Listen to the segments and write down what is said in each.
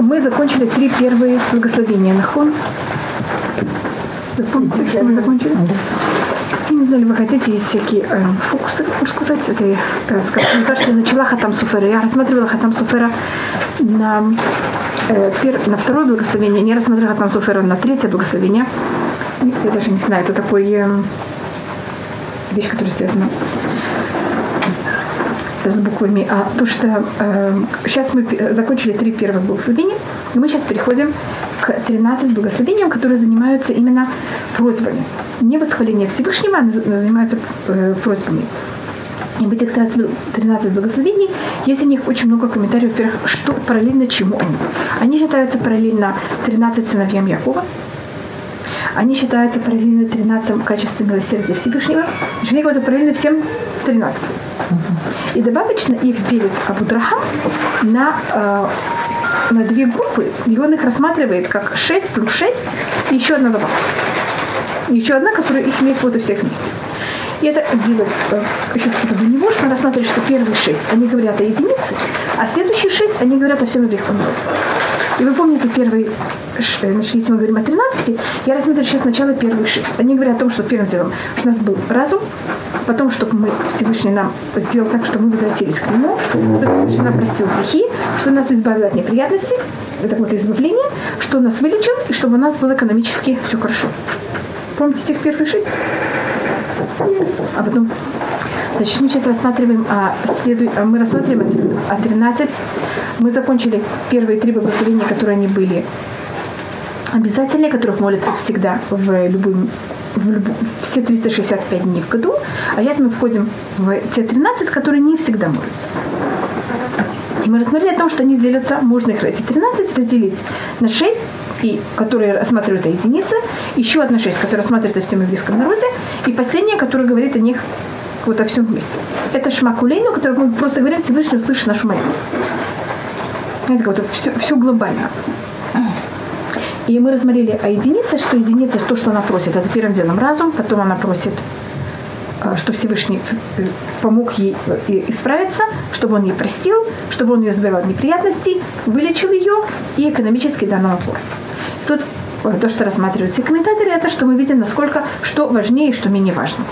Мы закончили три первые благословения Нахон. Помните, что мы закончили? Да. Я не знаю, вы хотите, есть всякие э, фокусы, как можно сказать. Это, э, скажем, мне кажется, я начала Хатам Суфера. Я рассматривала Хатам Суфера на, э, пер, на второе благословение, не рассматривала Хатам Суфера на третье благословение. Я даже не знаю, это такой э, вещь, которая связана с буквами А. То, что э, сейчас мы закончили три первых благословения, и мы сейчас переходим к 13 благословениям, которые занимаются именно просьбами. Не восхваление Всевышнего, а занимаются э, просьбами. И в этих 13 благословений есть у них очень много комментариев, во-первых, что параллельно чему они. Они считаются параллельно 13 сыновьям Якова, они считаются параллельно 13 в качестве милосердия Всевышнего. Они говорят параллельно всем 13. И добавочно их делит Абудрахам на, э, на две группы, и он их рассматривает как 6 плюс 6 и еще одна добавка. Еще одна, которая их имеет вот у всех вместе. И это делает э, еще до него, что рассматривает, что первые шесть, они говорят о единице, а следующие шесть, они говорят о всем еврейском народе. И вы помните первый, э, значит, если мы говорим о 13, я рассмотрю сейчас сначала первые шесть. Они говорят о том, что первым делом у нас был разум, потом, чтобы мы Всевышний нам сделал так, чтобы мы возвратились к нему, чтобы Всевышний нам простил грехи, что нас избавил от неприятностей, это вот избавление, что нас вылечил, и чтобы у нас было экономически все хорошо. Помните тех первых шесть? А потом, значит, мы сейчас рассматриваем, а, следу, а мы рассматриваем а 13. Мы закончили первые три благословения, которые они были обязательные, которых молятся всегда в любым в люб... все 365 дней в году, а сейчас мы входим в те 13, которые не всегда молятся. И мы рассмотрели о том, что они делятся, можно их эти 13 разделить на 6, и, которые рассматривают о единице, еще одна 6, которая рассматривает о всем еврейском народе, и последняя, которая говорит о них вот о всем вместе. Это шмакулейну, который мы просто говорим, Всевышний услышит нашу молитву. Знаете, вот все, все глобально. И мы рассмотрели о единице, что единица то, что она просит. Это первым делом разум, потом она просит, э, что Всевышний э, помог ей э, исправиться, чтобы он ей простил, чтобы он ее избавил от неприятностей, вылечил ее и экономически нам опор. Тут то, что рассматривают все комментаторы, это что мы видим, насколько что важнее и что менее важно.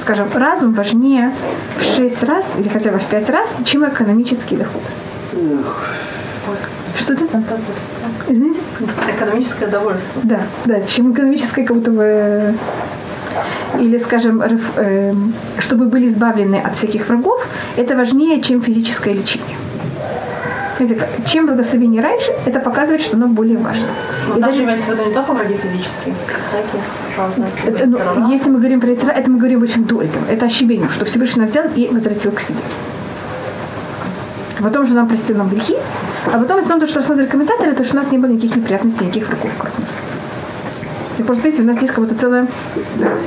Скажем, разум важнее в шесть раз или хотя бы в пять раз, чем экономический доход. Что ты? Извините? Экономическое довольство. Да, да, чем экономическое как будто бы или, скажем, эм, чтобы были избавлены от всяких врагов, это важнее, чем физическое лечение. Чем благословение раньше, это показывает, что оно более важно. Но и даже имеется в виду не только враги физические, всякие, это, ну, Если мы говорим про это, это мы говорим очень до этого. Это ощущение, что Всевышний взял и возвратил к себе. Потом же нам простил нам грехи, а потом основном то, что рассмотрели комментаторы, это что у нас не было никаких неприятностей, никаких врагов вокруг нас. И просто видите, у нас есть как будто целая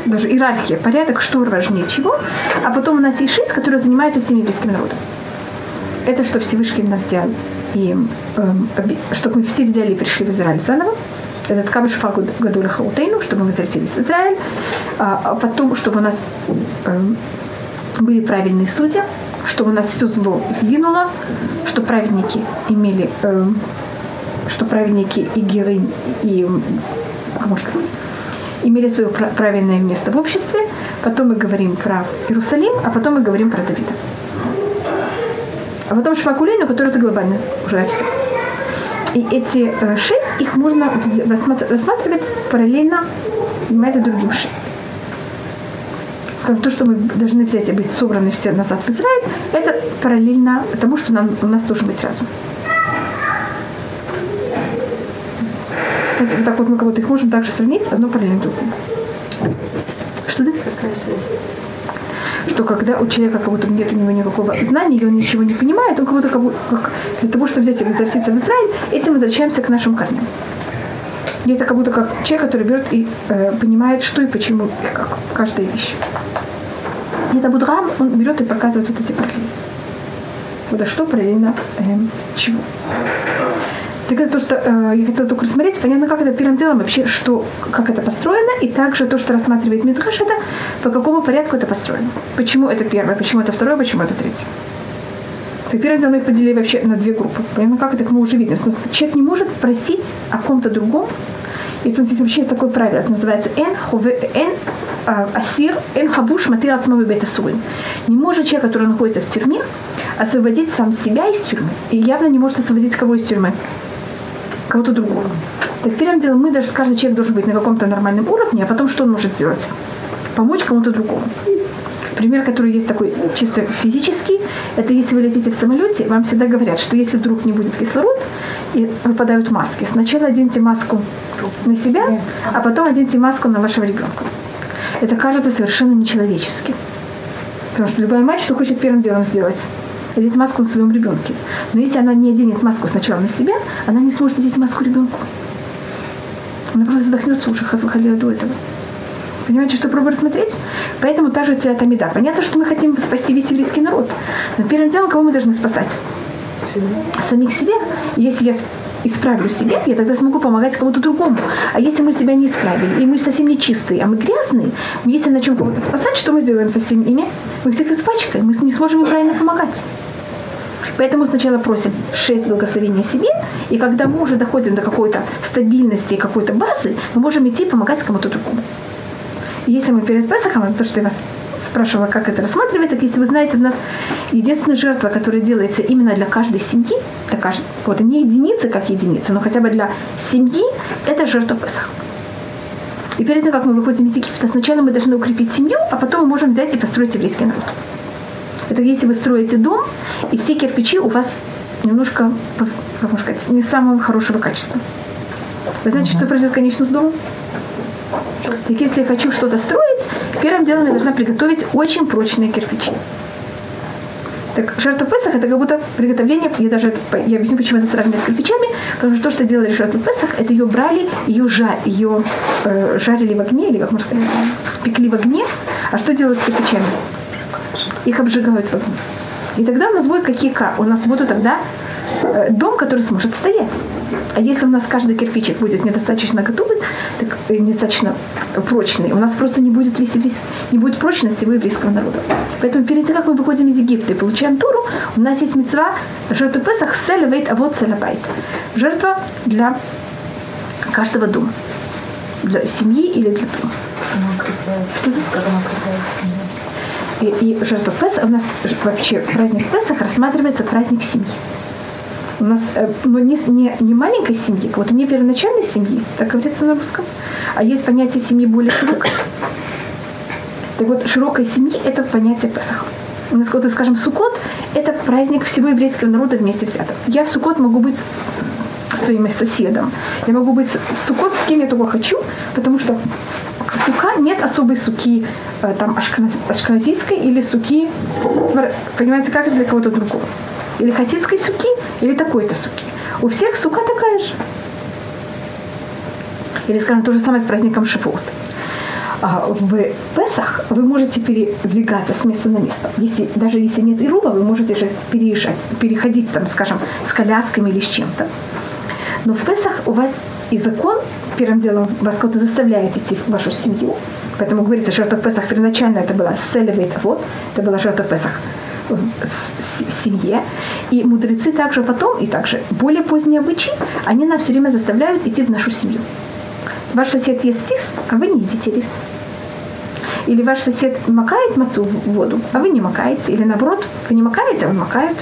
даже иерархия, порядок, что важнее чего, а потом у нас есть шесть, которые занимаются всем еврейским народом. Это что Всевышний нас взял, и э, чтобы мы все взяли и пришли в Израиль заново, этот Кабашфа Гадуля Хаутейну, чтобы мы возвратились в Израиль, а, а потом, чтобы у нас э, были правильные судьи, чтобы у нас все зло сгинуло, что праведники имели, э, что праведники и геры, и, как можно сказать, имели свое правильное место в обществе. Потом мы говорим про Иерусалим, а потом мы говорим про Давида. А потом Шмакулейну, который это глобально уже все. И эти э, шесть, их можно рассматривать параллельно, понимаете, другим шесть то, что мы должны взять и быть собраны все назад в Израиль, это параллельно тому, что нам, у нас должен быть разум. вот так вот мы кого-то их можем также сравнить, одно параллельно другому. Что ты? Какая связь? Что когда у человека как будто нет у него никакого знания, или он ничего не понимает, он как будто как, как для того, чтобы взять и возвратиться в Израиль, этим возвращаемся к нашим корням. И это как будто как человек, который берет и э, понимает, что и почему, как каждая вещь. И это Будрам, он берет и показывает вот эти параллели. Вот а что параллельно э, чего. Так это то, что э, я хотела только рассмотреть, понятно, как это первым делом вообще, что, как это построено, и также то, что рассматривает Мидраш, это по какому порядку это построено. Почему это первое, почему это второе, почему это третье. Так первым делом их поделили вообще на две группы. Понятно, как это, мы уже видим. Человек не может просить о ком-то другом, и тут здесь вообще есть такое правило, это называется «эн, хове, эн а, асир, эн хабуш матыр ацмавы бета Не может человек, который находится в тюрьме, освободить сам себя из тюрьмы. И явно не может освободить кого из тюрьмы? Кого-то другого. Так первым делом мы даже, каждый человек должен быть на каком-то нормальном уровне, а потом что он может сделать? Помочь кому-то другому. Пример, который есть такой чисто физический, это если вы летите в самолете, вам всегда говорят, что если вдруг не будет кислород и выпадают маски, сначала оденьте маску на себя, а потом оденьте маску на вашего ребенка. Это кажется совершенно нечеловеческим. Потому что любая мать что хочет первым делом сделать? Одеть маску на своем ребенке. Но если она не оденет маску сначала на себя, она не сможет одеть маску ребенку. Она просто задохнется уже, хазухалия до этого. Понимаете, что пробую рассмотреть? Поэтому та же Тамида. Понятно, что мы хотим спасти весь еврейский народ. Но первым делом, кого мы должны спасать? Самих себя. Если я исправлю себя, я тогда смогу помогать кому-то другому. А если мы себя не исправили, и мы совсем не чистые, а мы грязные, если начнем кого-то спасать, что мы сделаем со всеми ими? Мы всех испачкаем, мы не сможем им правильно помогать. Поэтому сначала просим шесть благословений себе, и когда мы уже доходим до какой-то стабильности и какой-то базы, мы можем идти помогать кому-то другому. Если мы перед Песохом, то, что я вас спрашивала, как это рассматривать, так если вы знаете, у нас единственная жертва, которая делается именно для каждой семьи, для каждой, вот не единицы как единица, но хотя бы для семьи, это жертва Песах. И перед тем, как мы выходим из Египта, сначала мы должны укрепить семью, а потом мы можем взять и построить еврейский народ. Это если вы строите дом, и все кирпичи у вас немножко, как можно сказать, не самого хорошего качества. Вы знаете, что произойдет, конечно, с домом? Так если я хочу что-то строить, первым делом я должна приготовить очень прочные кирпичи. Так жертва Песах это как будто приготовление, я даже я объясню, почему это сравнивать с кирпичами, потому что то, что делали жертву Песах, это ее брали, ее, жар, ее э, жарили в огне, или как можно сказать, пекли в огне. А что делают с кирпичами? Их обжигают в огне. И тогда у нас будет какие У нас будут тогда Э, дом, который сможет стоять. А если у нас каждый кирпичик будет недостаточно готовый, так э, недостаточно прочный, у нас просто не будет, веселись, не будет прочности у еврейского народа. Поэтому перед тем, как мы выходим из Египта и получаем Туру, у нас есть мецва жертва Песах селевейт, а вот селебайт. Жертва для каждого дома. Для семьи или для дома. И, и жертва Песах, у нас вообще праздник Песах рассматривается праздник семьи у нас э, ну, не, не, не маленькой семьи, вот не первоначальной семьи, так говорится на русском, а есть понятие семьи более широкой. Так вот, широкой семьи – это понятие Песах. У нас, вот, скажем, Сукот – это праздник всего еврейского народа вместе взятых. Я в Сукот могу быть своим соседом. Я могу быть Сукот с кем я только хочу, потому что сука нет особой суки э, там ашканазийской или суки, понимаете, как для кого-то другого или хасидской суки, или такой-то суки. У всех сука такая же. Или, скажем, то же самое с праздником Шивот. А в Песах вы можете передвигаться с места на место. Если, даже если нет Ируба, вы можете же переезжать, переходить, там, скажем, с колясками или с чем-то. Но в Песах у вас и закон, первым делом, вас кто-то заставляет идти в вашу семью. Поэтому говорится, жертва Песах первоначально это была селевейт, вот, это была жертва Песах в семье. И мудрецы также потом, и также более поздние обычаи, они нас все время заставляют идти в нашу семью. Ваш сосед ест рис, а вы не едите рис. Или ваш сосед макает мацу в воду, а вы не макаете. Или наоборот, вы не макаете, а он макает.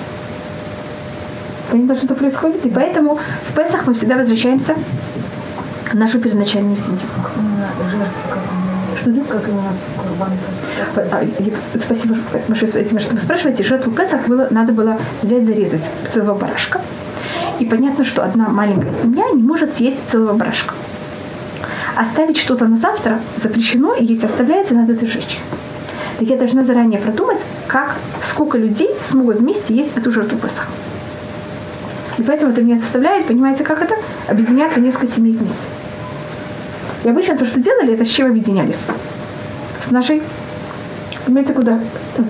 Понятно, что происходит? И поэтому в Песах мы всегда возвращаемся в нашу первоначальную семью. Что как а, Спасибо большое, что вы спрашиваете. Жертву Песах было, надо было взять, зарезать целого барашка. И понятно, что одна маленькая семья не может съесть целого барашка. Оставить что-то на завтра запрещено, и если оставляется, надо это сжечь. Так я должна заранее продумать, как, сколько людей смогут вместе есть эту жертву Песах. И поэтому это меня заставляет, понимаете, как это? Объединяться несколько семей вместе. И обычно то, что делали, это с чем объединялись? С нашей, понимаете, куда?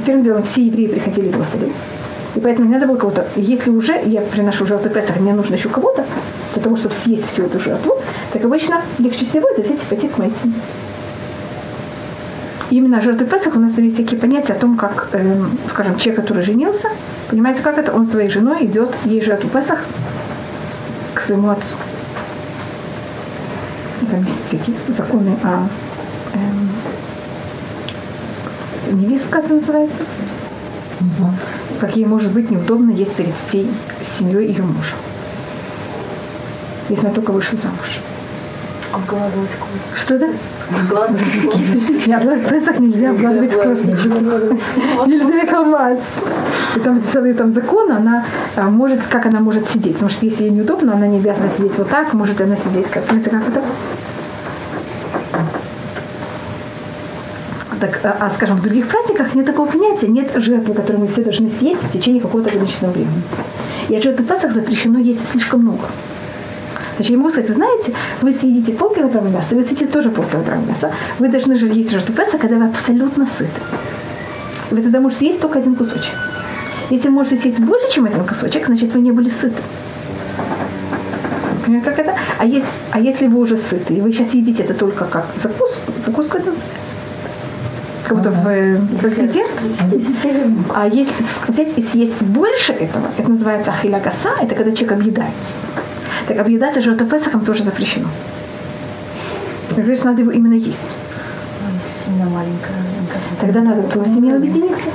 Первым делом все евреи приходили в Иерусалим. И поэтому не надо было кого-то, если уже я приношу жертву Песах, мне нужно еще кого-то, для того, чтобы съесть всю эту жертву, так обычно легче всего это взять и пойти к моей семье. Именно жертвы Песах у нас есть всякие понятия о том, как, эм, скажем, человек, который женился, понимаете, как это? Он своей женой идет ей жертву Песах к своему отцу. И там есть всякие законы о эм, невестка это называется. Угу. Как ей может быть неудобно есть перед всей семьей ее мужа. Если она только вышла замуж. Обгладывать кость. Что это? Обгладывать Не обгладывать Песах нельзя обгладывать косточки. Нельзя их ломать. И там целый там закон, она а, может, как она может сидеть. Потому что если ей неудобно, она не обязана сидеть вот так, может она сидеть как, знаете, как это? Так, а, а, скажем, в других праздниках нет такого понятия, нет жертвы, которую мы все должны съесть в течение какого-то ограниченного времени. И от жертвы Песах запрещено есть слишком много. Значит, я могу сказать, вы знаете, вы съедите полкилограмма мяса, вы съедите тоже полкилограмма мяса. Вы должны же есть жертву Песа, когда вы абсолютно сыты. Вы тогда можете съесть только один кусочек. Если вы можете съесть больше, чем один кусочек, значит, вы не были сыты. Понимаете, как это? А, есть, а если вы уже сыты, и вы сейчас едите это только как закуску, закуску это называется? Как будто в, в десерт. А если взять и съесть больше этого, это называется ахилягаса, это когда человек объедается. Так объедаться жертвой Песахом тоже запрещено. Например, надо его именно есть. Ну, семья маленькая. Тогда надо твою семью объединиться.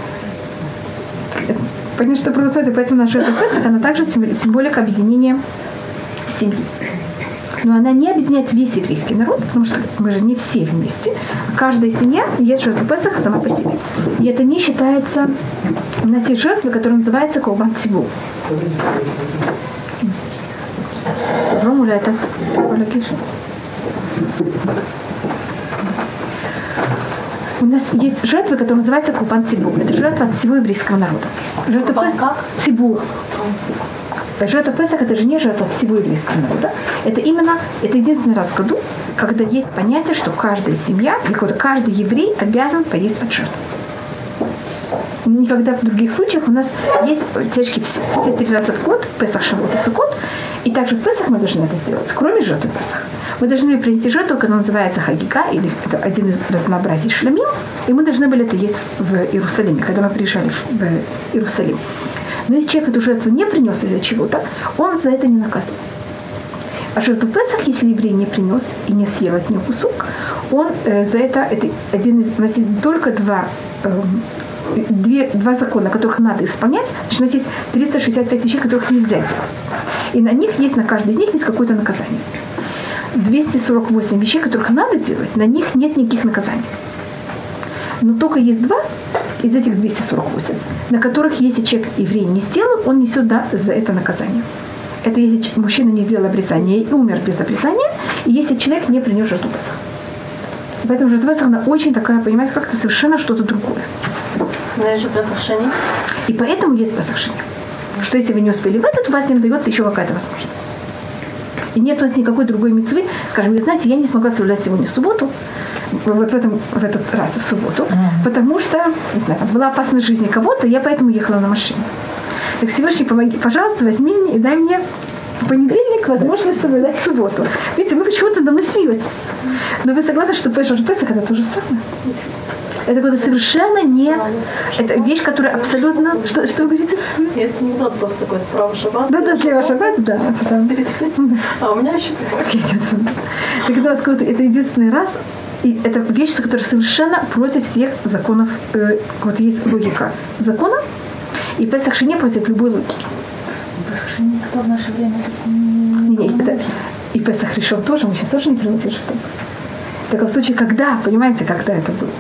Понятно, что происходит, поэтому наша жертва Песах, она также символика объединения семьи. Но она не объединяет весь еврейский народ, потому что мы же не все вместе. Каждая семья есть жертва Песаха сама по себе. И это не считается... У нас есть жертвы, которые называются Колбан Цибу. Romuleev, olegi. У нас есть жертва, которая называется Курбан Цибу. Это жертва от всего еврейского народа. Жертва Курбан Песах – Цибу. Жертва Песах – это же не жертва от всего еврейского народа. Это именно, это единственный раз в году, когда есть понятие, что каждая семья, или каждый еврей обязан поесть от жертвы никогда в других случаях у нас есть тяжкие все, три раза в год, Песах, Шавот и Сукот, и также в Песах мы должны это сделать, кроме жертвы Песах. Мы должны принести жертву, которая называется Хагика, или это один из разнообразий шламим, и мы должны были это есть в Иерусалиме, когда мы приезжали в Иерусалим. Но если человек эту жертву не принес из-за чего-то, он за это не наказан. А жертву Песах, если еврей не принес и не съел от нее кусок, он э, за это, это один из, есть только два э, две, два закона, которых надо исполнять, значит, у нас есть 365 вещей, которых нельзя делать. И на них есть, на каждой из них есть какое-то наказание. 248 вещей, которых надо делать, на них нет никаких наказаний. Но только есть два из этих 248, на которых, если человек еврей не сделал, он несет да, за это наказание. Это если мужчина не сделал обрезание и умер без обрезания, и если человек не принес жертву Песах. Поэтому жертва Песах, она очень такая, понимаете, как-то совершенно что-то другое. Но есть же Песахшини. И поэтому есть Песахшини. Что если вы не успели в этот, у вас не дается еще какая-то возможность. И нет у нас никакой другой мецвы. Скажем, вы знаете, я не смогла соблюдать сегодня в субботу, вот в, этом, в этот раз в субботу, mm-hmm. потому что, не знаю, была опасность жизни кого-то, я поэтому ехала на машине. Так Всевышний, помоги, пожалуйста, возьми мне и дай мне понедельник возможность соблюдать субботу. Видите, вы почему-то мной смеетесь. Но вы согласны, что Песах это то же самое? Это было совершенно не... Это вещь, которая абсолютно... Что, что вы говорите? Есть анекдот просто такой, справа шаббат. Да, да, слева шаббат, да. А у меня еще Так это, это единственный раз, и это вещь, которая совершенно против всех законов. Э, вот есть логика закона, и Песах Шини против любой логики. Никто в наше время не, не, это, и Песах решил тоже, мы сейчас тоже не приносим что В таком случае, когда, понимаете, когда это было?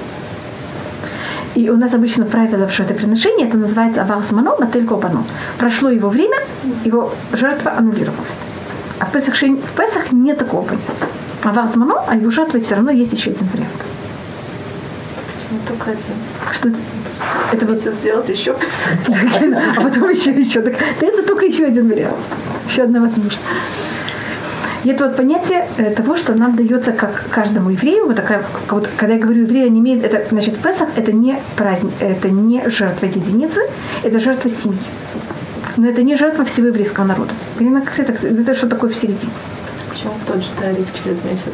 И у нас обычно правило в жертвоприношении, это называется аварс мано, мотель копано. Прошло его время, его жертва аннулировалась. А в Песах, в Песах нет такого понятия. Аварс мано, а его жертва все равно есть еще один вариант. Не только один. Что это? Это вот сделать еще А потом еще, еще. Так, это только еще один вариант. Еще одна возможность. И это вот понятие э, того, что нам дается как каждому еврею, вот такая, вот, когда я говорю еврею, не имеет, это значит Песах это не праздник, это не жертва единицы, это жертва семьи. Но это не жертва всего еврейского народа. Понимаете, это, это что такое в середине. Почему в тот же тариф через месяц?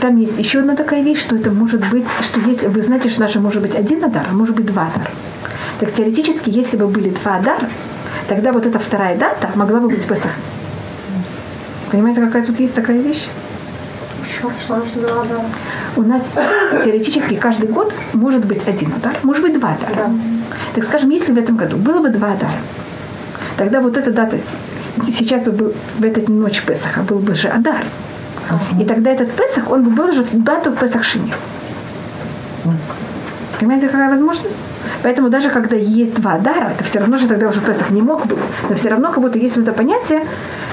Там есть еще одна такая вещь, что это может быть, что если вы знаете, что даже может быть один адар, а может быть два адара. Так теоретически, если бы были два адара, тогда вот эта вторая дата могла бы быть Песах. Понимаете, какая тут есть такая вещь? У нас теоретически каждый год может быть один адар, может быть два адара. Да. Так скажем, если в этом году было бы два адара, тогда вот эта дата сейчас бы был в эту ночь Песаха был бы же Адар. И тогда этот Песах, он бы был же в дату Песах Шини. Понимаете, какая возможность? Поэтому даже когда есть два Адара, это все равно же тогда уже Песах не мог быть. Но все равно как будто есть вот это понятие,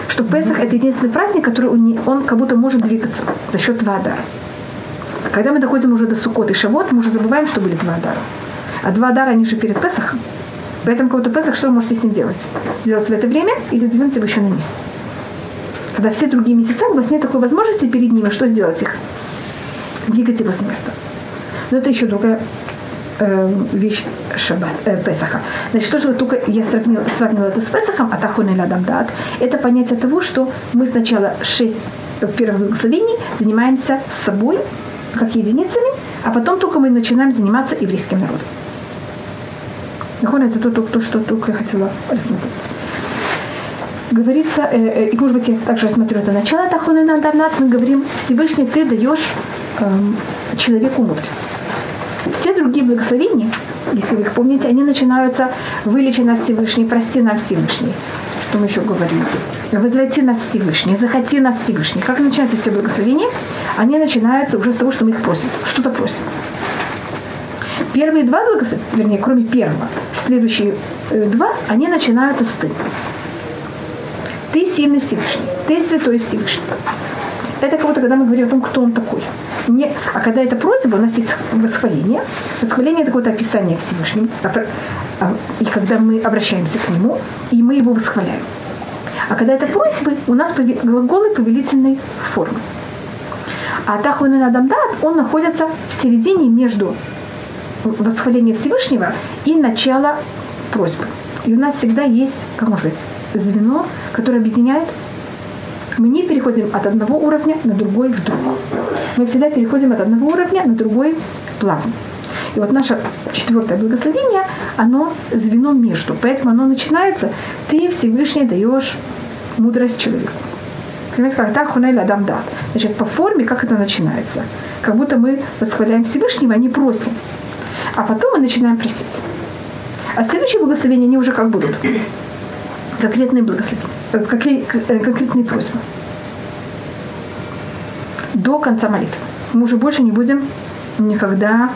что Песах это единственный праздник, который он, он как будто может двигаться за счет два Адара. Когда мы доходим уже до Суккот и Шавот, мы уже забываем, что были два Адара. А два Адара, они же перед Песахом. Поэтому кого-то Песах, что вы можете с ним делать? Сделать в это время или сдвинуть его еще на низ? Когда все другие месяца, у вас нет такой возможности перед ними, что сделать их? Двигать его с места. Но это еще другая э, вещь Шаббат, э, Песаха. Значит, же вы только, я сравнила, сравнила это с Песахом, а Тахун и Ладамдат, это понятие того, что мы сначала шесть первых благословений занимаемся собой, как единицами, а потом только мы начинаем заниматься еврейским народом. Нахон это то, то, то, что только я хотела рассмотреть. Говорится, э, э, и может быть я также рассмотрю это начало Тахуны на Дарнат, мы говорим, Всевышний ты даешь э, человеку мудрость. Все другие благословения, если вы их помните, они начинаются «Вылечи нас Всевышний, прости нас Всевышний». Что мы еще говорим? «Возврати нас Всевышний, захоти нас Всевышний». Как начинаются все благословения? Они начинаются уже с того, что мы их просим, что-то просим. Первые два благословения, вернее, кроме первого, следующие э, два, они начинаются с «ты». Ты сильный Всевышний, ты святой Всевышний. Это будто, когда мы говорим о том, кто он такой. Не, а когда это просьба, у нас есть восхваление. Восхваление – это какое-то описание Всевышнему. А, и когда мы обращаемся к нему, и мы его восхваляем. А когда это просьбы, у нас глаголы повелительной формы. А Тахуэн Адамдат, он находится в середине между восхваления Всевышнего и начала просьбы. И у нас всегда есть, как можно сказать, звено, которое объединяет. Мы не переходим от одного уровня на другой вдруг. Мы всегда переходим от одного уровня на другой плавно. И вот наше четвертое благословение, оно звено между. Поэтому оно начинается, ты Всевышний даешь мудрость человеку. Понимаете, когда хунель адам дат. Значит, по форме, как это начинается? Как будто мы восхваляем Всевышнего, а не просим. А потом мы начинаем просить. А следующие благословения, они уже как будут? Конкретные благословения, э, э, конкретные просьбы. До конца молитвы. Мы уже больше не будем никогда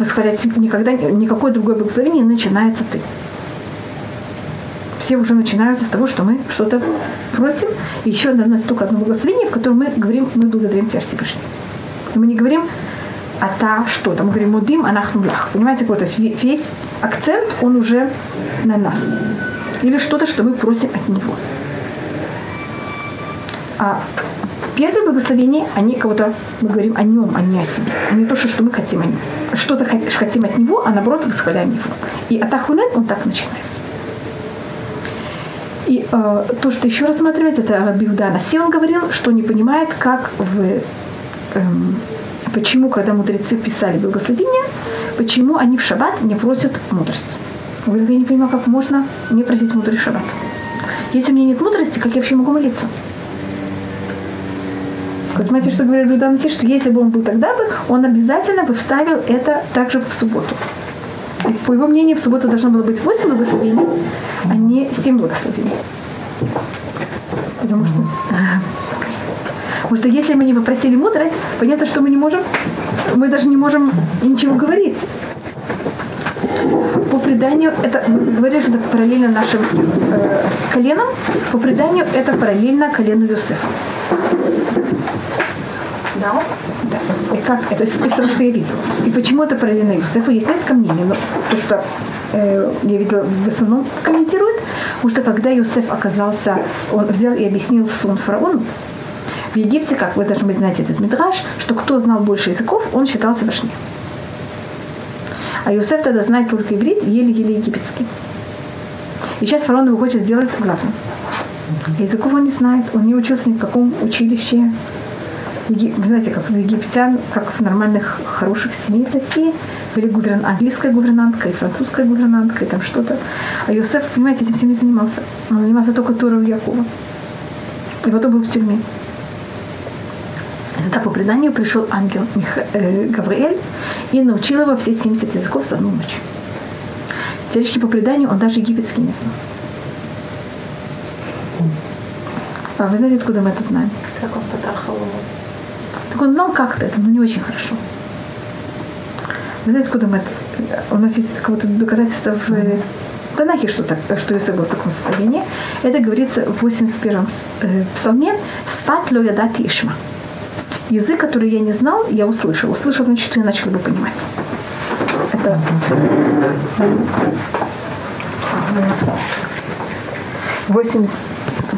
восхвалять, никогда никакое другое благословение начинается ты. Все уже начинаются с того, что мы что-то просим. И еще одно только одно благословение, в котором мы говорим, мы благодарим Тебя Всевышний. Мы не говорим, а та что там, мы говорим, мудим, анахнулях. Понимаете, вот весь акцент, он уже на нас. Или что-то, что мы просим от него. А первые благословения, они кого-то, мы говорим о нем, а не о себе. Не то, что мы хотим о нем. Что-то хотим от него, а наоборот восхваляем его. И атахунен, он так начинается. И э, то, что еще рассматривается, это Биудана Сил говорил, что не понимает, как в эм, Почему, когда мудрецы писали благословения, почему они в шаббат не просят мудрость? Я не понимаю, как можно не просить в шаббат. Если у меня нет мудрости, как я вообще могу молиться? Понимаете, что говорит Людан что если бы он был тогда бы, он обязательно бы вставил это также в субботу. И по его мнению, в субботу должно было быть 8 благословений, а не 7 благословений. Потому что Потому что если мы не попросили мудрость, понятно, что мы не можем, мы даже не можем ничего говорить. По преданию, это говорили, что это параллельно нашим э, коленам, по преданию это параллельно колену Юсефа. Да? Да. И как это из того, что я видела. И почему это параллельно Юсефу? Есть несколько мнений, но то, что э, я видела, в основном комментирует, потому что когда Юсеф оказался, он взял и объяснил сон фараону, в Египте, как вы должны знаете этот мидраж, что кто знал больше языков, он считался важнее. А Юсеф тогда знает только иврит, еле-еле египетский. И сейчас фараон его хочет сделать главным. Языков он не знает, он не учился ни в каком училище. Вы знаете, как у египтян, как в нормальных, хороших семьях России, были гуверн... английская гувернантка и французская гувернантка, и там что-то. А Йосеф, понимаете, этим всем не занимался. Он занимался только Торой у Якова. И вот он был в тюрьме. Тогда по преданию пришел ангел Мих... э, Гавриэль и научил его все 70 языков за одну ночь. Теоретически по преданию он даже египетский не знал. А вы знаете, откуда мы это знаем? Как он потрахал его? Так он знал как-то это, но не очень хорошо. Вы знаете, откуда мы это... У нас есть какое-то доказательство в э, Танахе, что, так, что Иосиф был в таком состоянии. Это говорится в 81-м э, псалме «Спать ло ядати ишма». Язык, который я не знал, я услышал. Услышал, значит, что я начал его понимать. Это...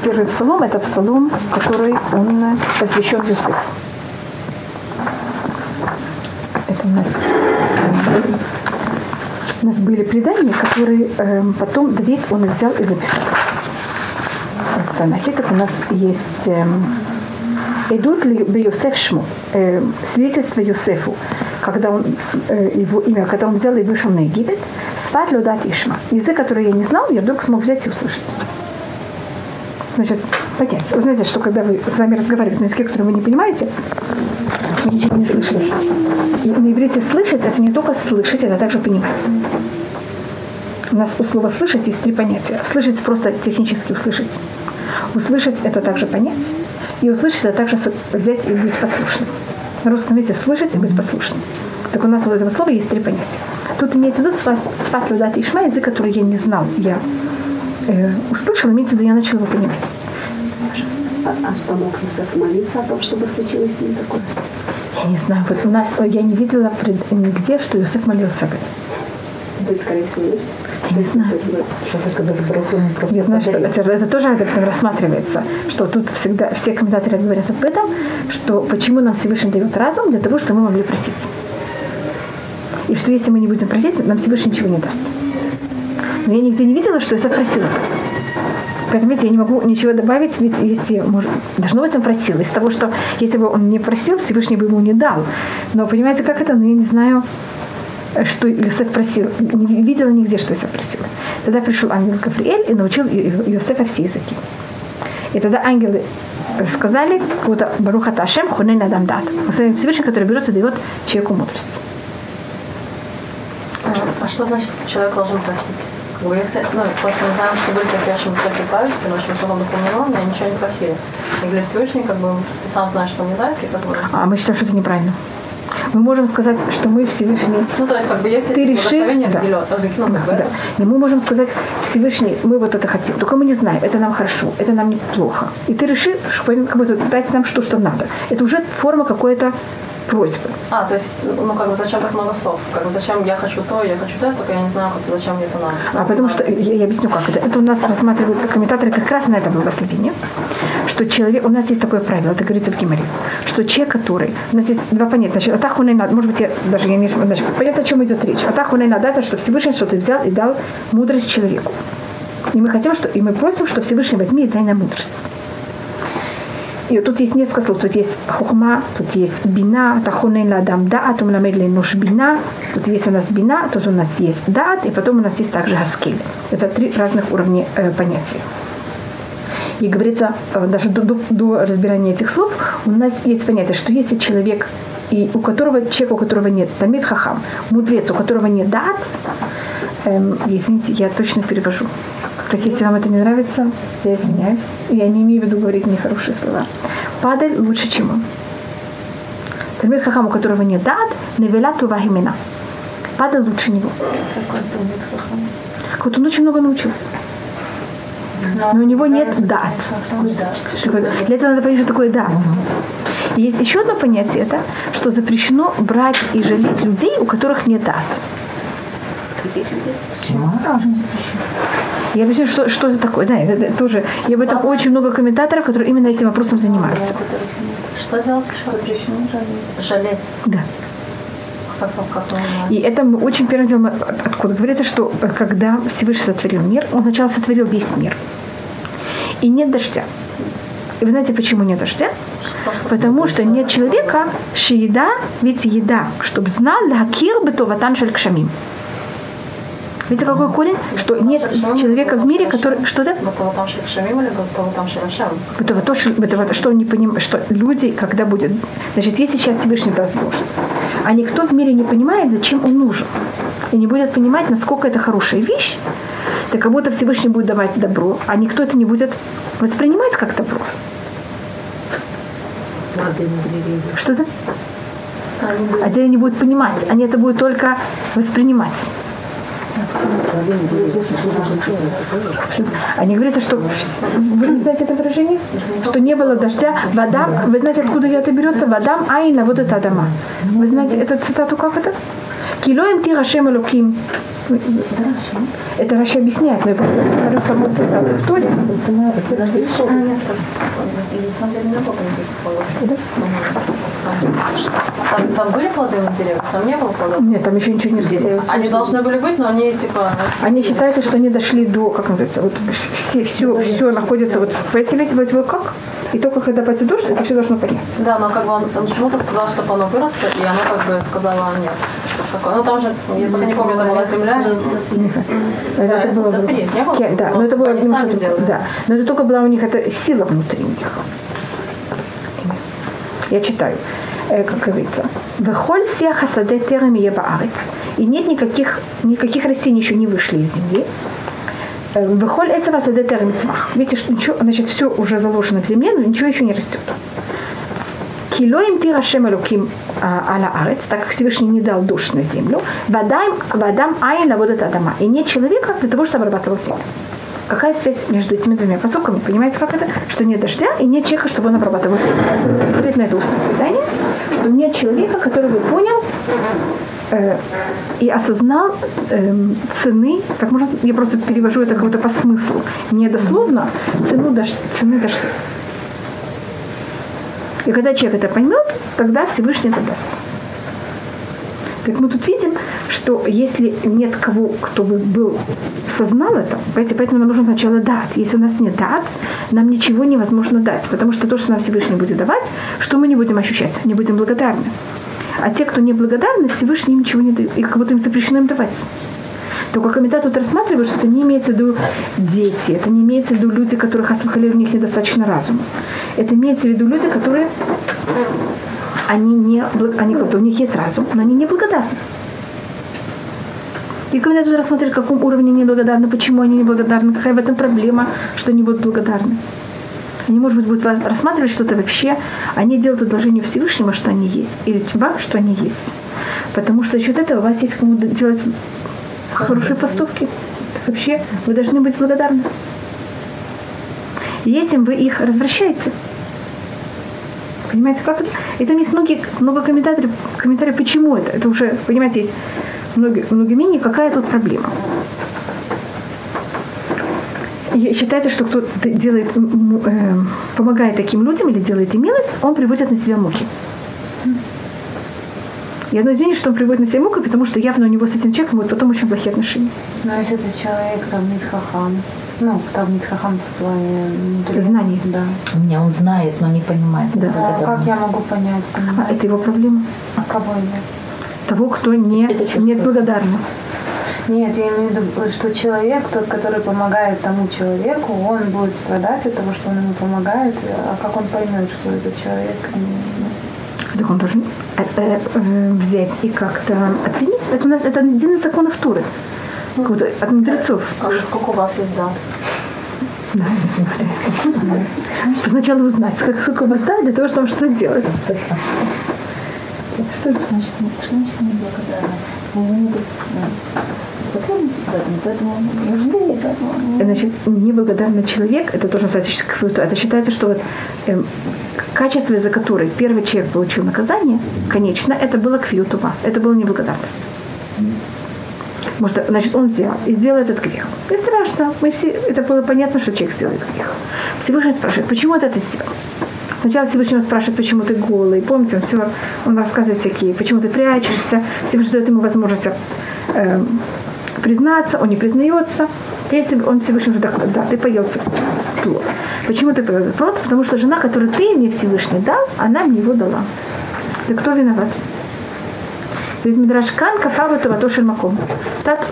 Первый псалом – это псалом, который он посвящен Юсефу. Это у нас, у нас были предания, которые э, потом Давид он их взял и записал. Это на у нас есть э, идут ли бы Йосеф Шму, э, свидетельство Йосефу, когда он, э, его имя, когда он взял и вышел на Египет, спать дать Ишма. Язык, который я не знал, я вдруг смог взять и услышать. Значит, понять. Вы знаете, что когда вы с вами разговариваете на языке, который вы не понимаете, вы ничего не слышите. И на иврите слышать это не только слышать, это также понимать. У нас у слова слышать есть три понятия. Слышать просто технически услышать. Услышать это также понять. И услышать это также взять и быть послушным. На русском языке слышать и быть послушным. Так у нас у этого слова есть три понятия. Тут имеется в виду сват людат ишма, язык, который я не знал. Я э, услышал, имеется в виду, я начал его понимать. А, а что мог Юсеф молиться о том, чтобы случилось с ним такое? Я не знаю, вот у нас, я не видела пред, нигде, что Юсеф молился об этом. Есть, скорее всего? Я не знаю. Я знаю, что это, это тоже об этом рассматривается, что тут всегда все комментаторы говорят об этом, что почему нам Всевышний дает разум для того, чтобы мы могли просить. И что если мы не будем просить, нам Всевышний ничего не даст. Но я нигде не видела, что Исаак просил Поэтому, видите, я не могу ничего добавить, ведь если, может, должно быть, он просил. Из того, что если бы он не просил, Всевышний бы ему не дал. Но понимаете, как это? Но я не знаю, что Иосиф просил. Не видела нигде, что Иосиф просил. Тогда пришел ангел Гавриэль и научил Иосифа все языки. И тогда ангелы сказали, какого-то Баруха Ташем Хунен Адам Дат. Всевышний, который берет и дает человеку мудрость. А что значит человек должен простить? Как бы если, ну, просто мы знаем, что были такие очень высокие праведники, но очень духовном уровне, они ничего не просили. И для Всевышнего, как бы, ты сам знаешь, что мне дать, и как бы... А мы считаем, что это неправильно. Мы можем сказать, что мы Всевышний. Ну, то есть, как бы, если ты решил, да. да. Ну, да, да. И мы можем сказать, Всевышний, мы вот это хотим, только мы не знаем, это нам хорошо, это нам неплохо. И ты решил, как бы, дать нам что, что надо. Это уже форма какой-то просьбы. А, то есть, ну как бы зачем так много слов? Как бы зачем я хочу то, я хочу то, только я не знаю, как, зачем мне это надо. А потому что, я, я объясню, как это. Это у нас рассматривают комментаторы как раз на это благословение, что человек, у нас есть такое правило, это говорится в Гимаре, что человек, который, у нас есть два понятия, значит, атаху надо, может быть, я даже я не значит, понятно, о чем идет речь. Атаху надо, это что Всевышний что-то взял и дал мудрость человеку. И мы хотим, что, и мы просим, что Всевышний возьми и дай нам мудрость. И тут есть несколько слов. Тут есть хухма, тут есть бина, тахунен ладам даат, умламед ленуш бина. Тут есть у нас бина, тут у нас есть даат, и потом у нас есть также хаскель. Это три разных уровня э, понятия. И говорится, э, даже до, до, до разбирания этих слов, у нас есть понятие, что если человек, и у которого, человек, у которого нет тамид хахам, мудрец, у которого нет дат, эм, извините, я точно перевожу. Так если вам это не нравится, я извиняюсь. Я не имею в виду говорить нехорошие слова. Падаль лучше, чем он. Талмит Хахам, у которого нет дат, навела тувахимина. Падаль лучше него. Вот он очень много научился. Но у него нет дат. Для этого надо понять, что такое дат. И есть еще одно понятие, это, что запрещено брать и жалеть людей, у которых нет дат. Почему? Я объясню, что, что это такое. Да, это, это тоже. И об этом очень много комментаторов, которые именно этим вопросом занимаются. Что делать, что запрещено жалеть? Да. И это мы очень первым делом откуда говорится, что э, когда Всевышний сотворил мир, он сначала сотворил весь мир. И нет дождя. И вы знаете, почему нет дождя? Потому что нет человека, еда, ведь еда, чтобы знал, лакир бы то ватан кшамим. Видите, какой корень? Что нет человека в мире, который... Что да? Это то, что, что он не понимает, что люди, когда будет... Значит, если сейчас Всевышний даст дождь, а никто в мире не понимает, зачем он нужен, и не будет понимать, насколько это хорошая вещь, то как будто Всевышний будет давать добро, а никто это не будет воспринимать как добро. Что это? А те не будут понимать, они это будут только воспринимать. Они говорят, что вы не знаете это выражение? Что не было дождя, вода, вы знаете, откуда это берется? Вода, айна, вот это дома. Вы знаете эту цитату как это? Килоем ти рашем элоким. Это Раши объясняет, но я говорю саму цитату в Торе. Там, там были плоды на деревьях? Там не было плодов? Нет, там еще ничего не было. Они должны были быть, но они типа... Они считают, что они дошли до, как называется, вот все, все, все находится вот в эти ведь вот как, и только когда пойдет дождь, это все должно подняться. Да, но как бы он, он почему-то сказал, чтобы оно выросло, и оно как бы сказала нет. Что такое. Ну там же, я пока не помню, это была земля. Да, это, было, запрет, не было? Да, но это было, делали. да, но это только была у них эта сила внутри них. Я читаю, э, как говорится. Вехоль сия хасаде терем баарец. И нет никаких, никаких растений еще не вышли из земли. Э, Вехоль этого саде терем Видите, что ничего, значит, все уже заложено в земле, но ничего еще не растет. Килоим тира шемелуким аля арец, так как Всевышний не дал душ на землю, водам айн вот это дома. И нет человека для того, чтобы обрабатывал землю. Какая связь между этими двумя посоками? Понимаете, как это? Что нет дождя и нет человека, чтобы он обрабатывал землю. Говорит на это устное предание, что нет человека, который бы понял э, и осознал э, цены, как можно, я просто перевожу это как-то по смыслу, не дословно, цену дождя, цены дождя. И когда человек это поймет, тогда Всевышний это даст. Так мы тут видим, что если нет кого, кто бы был, осознал это, поэтому нам нужно сначала дать. Если у нас нет дат, нам ничего невозможно дать, потому что то, что нам Всевышний будет давать, что мы не будем ощущать, не будем благодарны. А те, кто не благодарны, Всевышний им ничего не дают, и как будто им запрещено им давать. Только комментатор рассматривает, что это не имеется в виду дети, это не имеется в виду люди, которых Асмахали у них недостаточно разума. Это имеется в виду люди, которые они не, они у них есть разум, но они не благодарны. И комментатор рассмотрит, в каком уровне они неблагодарны, почему они неблагодарны, какая в этом проблема, что они будут благодарны. Они, может быть, будут рассматривать что-то вообще, они делают предложение Всевышнему, что они есть, или вам, что они есть. Потому что за счет этого у вас есть кому делать хорошие поступки. Вообще, вы должны быть благодарны. И этим вы их развращаете. Понимаете, как это? И там есть многие, много комментариев, комментариев, почему это. Это уже, понимаете, есть много, много мнений, какая тут проблема. И считается, что кто делает, э, помогает таким людям или делает им милость, он приводит на себя муки. И одно из мнений, что он приводит на себя муки, потому что явно у него с этим человеком будут потом очень плохие отношения. Но если это человек, там, Митхахан, ну, там Митхахан в плане... Знаний. Да. У меня он знает, но не понимает. Да. А как я могу понять? А это его проблема. А кого нет? Того, кто не, нет благодарный. Нет, я имею в виду, что человек, тот, который помогает тому человеку, он будет страдать от того, что он ему помогает, а как он поймет, что этот человек... Так он должен э, э, э, взять и как-то оценить. Это у нас это один из законов Туры. От мудрецов. А сколько у вас есть дат? Да. Сначала узнать, как, сколько у вас дат, для того, чтобы что-то делать. Что это значит? Что значит неблагодарно? потребности в этом, поэтому нужды, поэтому... Значит, неблагодарный человек, это тоже называется это считается, что вот, э, качество, за которое первый человек получил наказание, конечно, это было квьютува, это была неблагодарность. Может, значит, он взял и сделал этот грех. И страшно. Мы все, это было понятно, что человек сделает грех. Всевышний спрашивает, почему ты это сделал? Сначала Всевышний спрашивает, почему ты голый. Помните, он все, он рассказывает всякие, почему ты прячешься. Всевышний дает ему возможность э, признаться, он не признается. Если он Всевышний уже, да, да, ты поел плод. Почему ты поел плод? Потому что жена, которую ты мне Всевышний дал, она мне его дала. Ты кто виноват? Ведь Мидрашкан кафаву тавато шельмаком.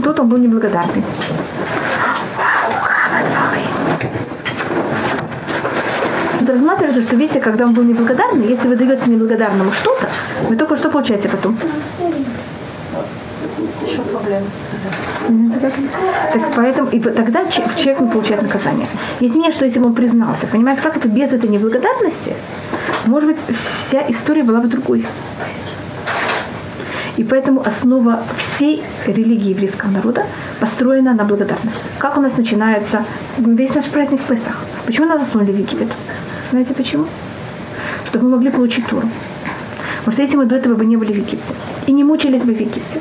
Тут он был неблагодарный. Тут рассматривается, что видите, когда он был неблагодарный, если вы даете неблагодарному что-то, вы только что получаете потом. Еще проблема. Так поэтому и тогда человек не получает наказание. Нет, что если бы он признался, понимаете, как это без этой неблагодарности, может быть, вся история была бы другой. И поэтому основа всей религии еврейского народа построена на благодарности. Как у нас начинается весь наш праздник в Песах? Почему нас засунули в Египет? Знаете почему? Чтобы мы могли получить Туру. Потому что если мы до этого бы не были в Египте и не мучились бы в Египте,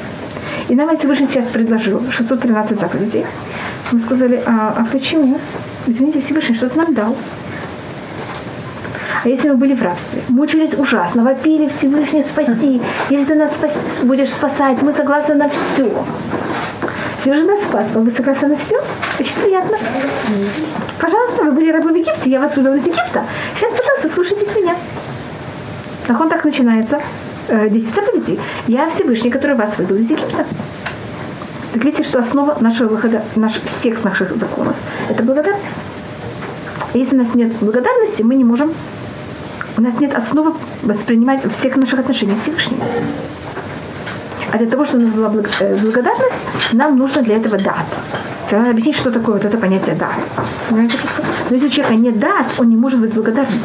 и нам Всевышний сейчас предложил 613 заповедей, мы сказали, а, а почему? Извините, Всевышний что-то нам дал. А если мы были в рабстве, мучились ужасно, вопили Всевышний спаси, если ты нас спас, будешь спасать, мы согласны на все. Всевышний нас спас, вы согласны на все? Очень приятно. Пожалуйста, вы были рабы в Египте, я вас вывел из Египта. Сейчас, пожалуйста, слушайтесь меня. Так он так начинается. Э, десять заповедей. Я Всевышний, который вас вывел из Египта. Так видите, что основа нашего выхода, наш, всех наших законов, это благодарность. Если у нас нет благодарности, мы не можем у нас нет основы воспринимать всех наших отношений Всевышнего. А для того, чтобы у нас была э, благодарность, нам нужно для этого дат. Надо объяснить, что такое вот это понятие дат. Но если у человека нет дат, он не может быть благодарным.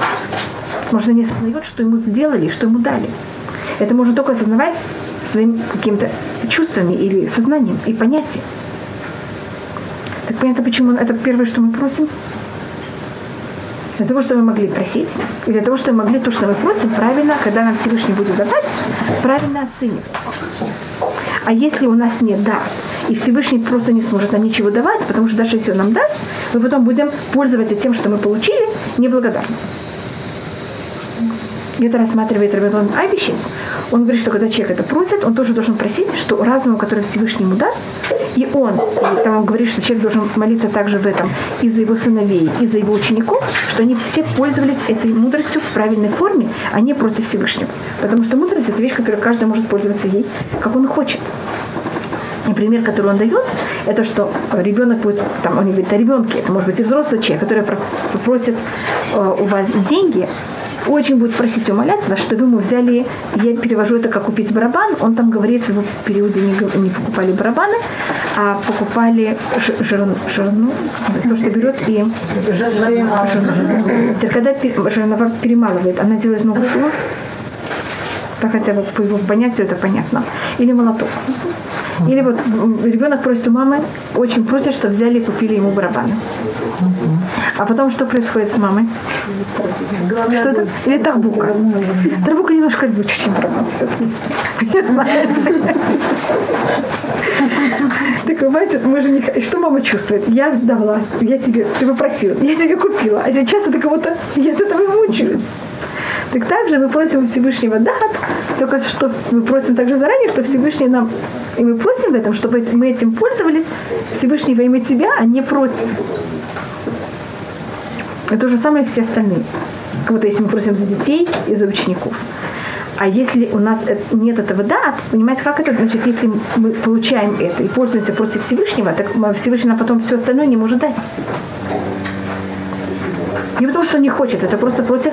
Можно не осознает, что ему сделали, что ему дали. Это можно только осознавать своими какими-то чувствами или сознанием и понятием. Так понятно, почему это первое, что мы просим? для того, чтобы мы могли просить, и для того, чтобы мы могли то, что мы просим, правильно, когда нам Всевышний будет давать, правильно оценивать. А если у нас нет «да», и Всевышний просто не сможет нам ничего давать, потому что даже если он нам даст, мы потом будем пользоваться тем, что мы получили, неблагодарны. Это рассматривает Рабион Айбищец. Он говорит, что когда человек это просит, он тоже должен просить, что разуму, который Всевышний ему даст, и он, и там он говорит, что человек должен молиться также в этом и за его сыновей, и за его учеников, что они все пользовались этой мудростью в правильной форме, а не против Всевышнего. Потому что мудрость – это вещь, которой каждый может пользоваться ей, как он хочет. И пример, который он дает, это что ребенок будет, там он говорит о ребенке, это может быть и взрослый человек, который попросит э, у вас деньги, очень будет просить умоляться, чтобы мы взяли, я перевожу это как купить барабан, он там говорит, в его периоде не, не покупали барабаны, а покупали жирну, жирну то, что берет и жирнова перемалывает, она делает много шума, так хотя бы по его понятию это понятно. Или молоток. Или вот ребенок просит у мамы, очень просит, чтобы взяли и купили ему барабаны. А потом что происходит с мамой? Что это? Или тарбука. Тарбука немножко лучше, чем барабан. Не знаете. Так понимаете, мы же не... Что мама чувствует? Я дала, я тебе, ты попросила, я тебе купила, а сейчас это кого-то, я от этого мучаюсь. Так также мы просим Всевышнего дат, только что мы просим также заранее, что Всевышний нам, и мы просим в этом, чтобы мы этим пользовались Всевышний во имя Тебя, а не против. Это то же самое все остальные. Как будто если мы просим за детей и за учеников. А если у нас нет этого да, понимаете, как это? Значит, если мы получаем это и пользуемся против Всевышнего, так Всевышний нам потом все остальное не может дать. Не потому, что не хочет, это просто против.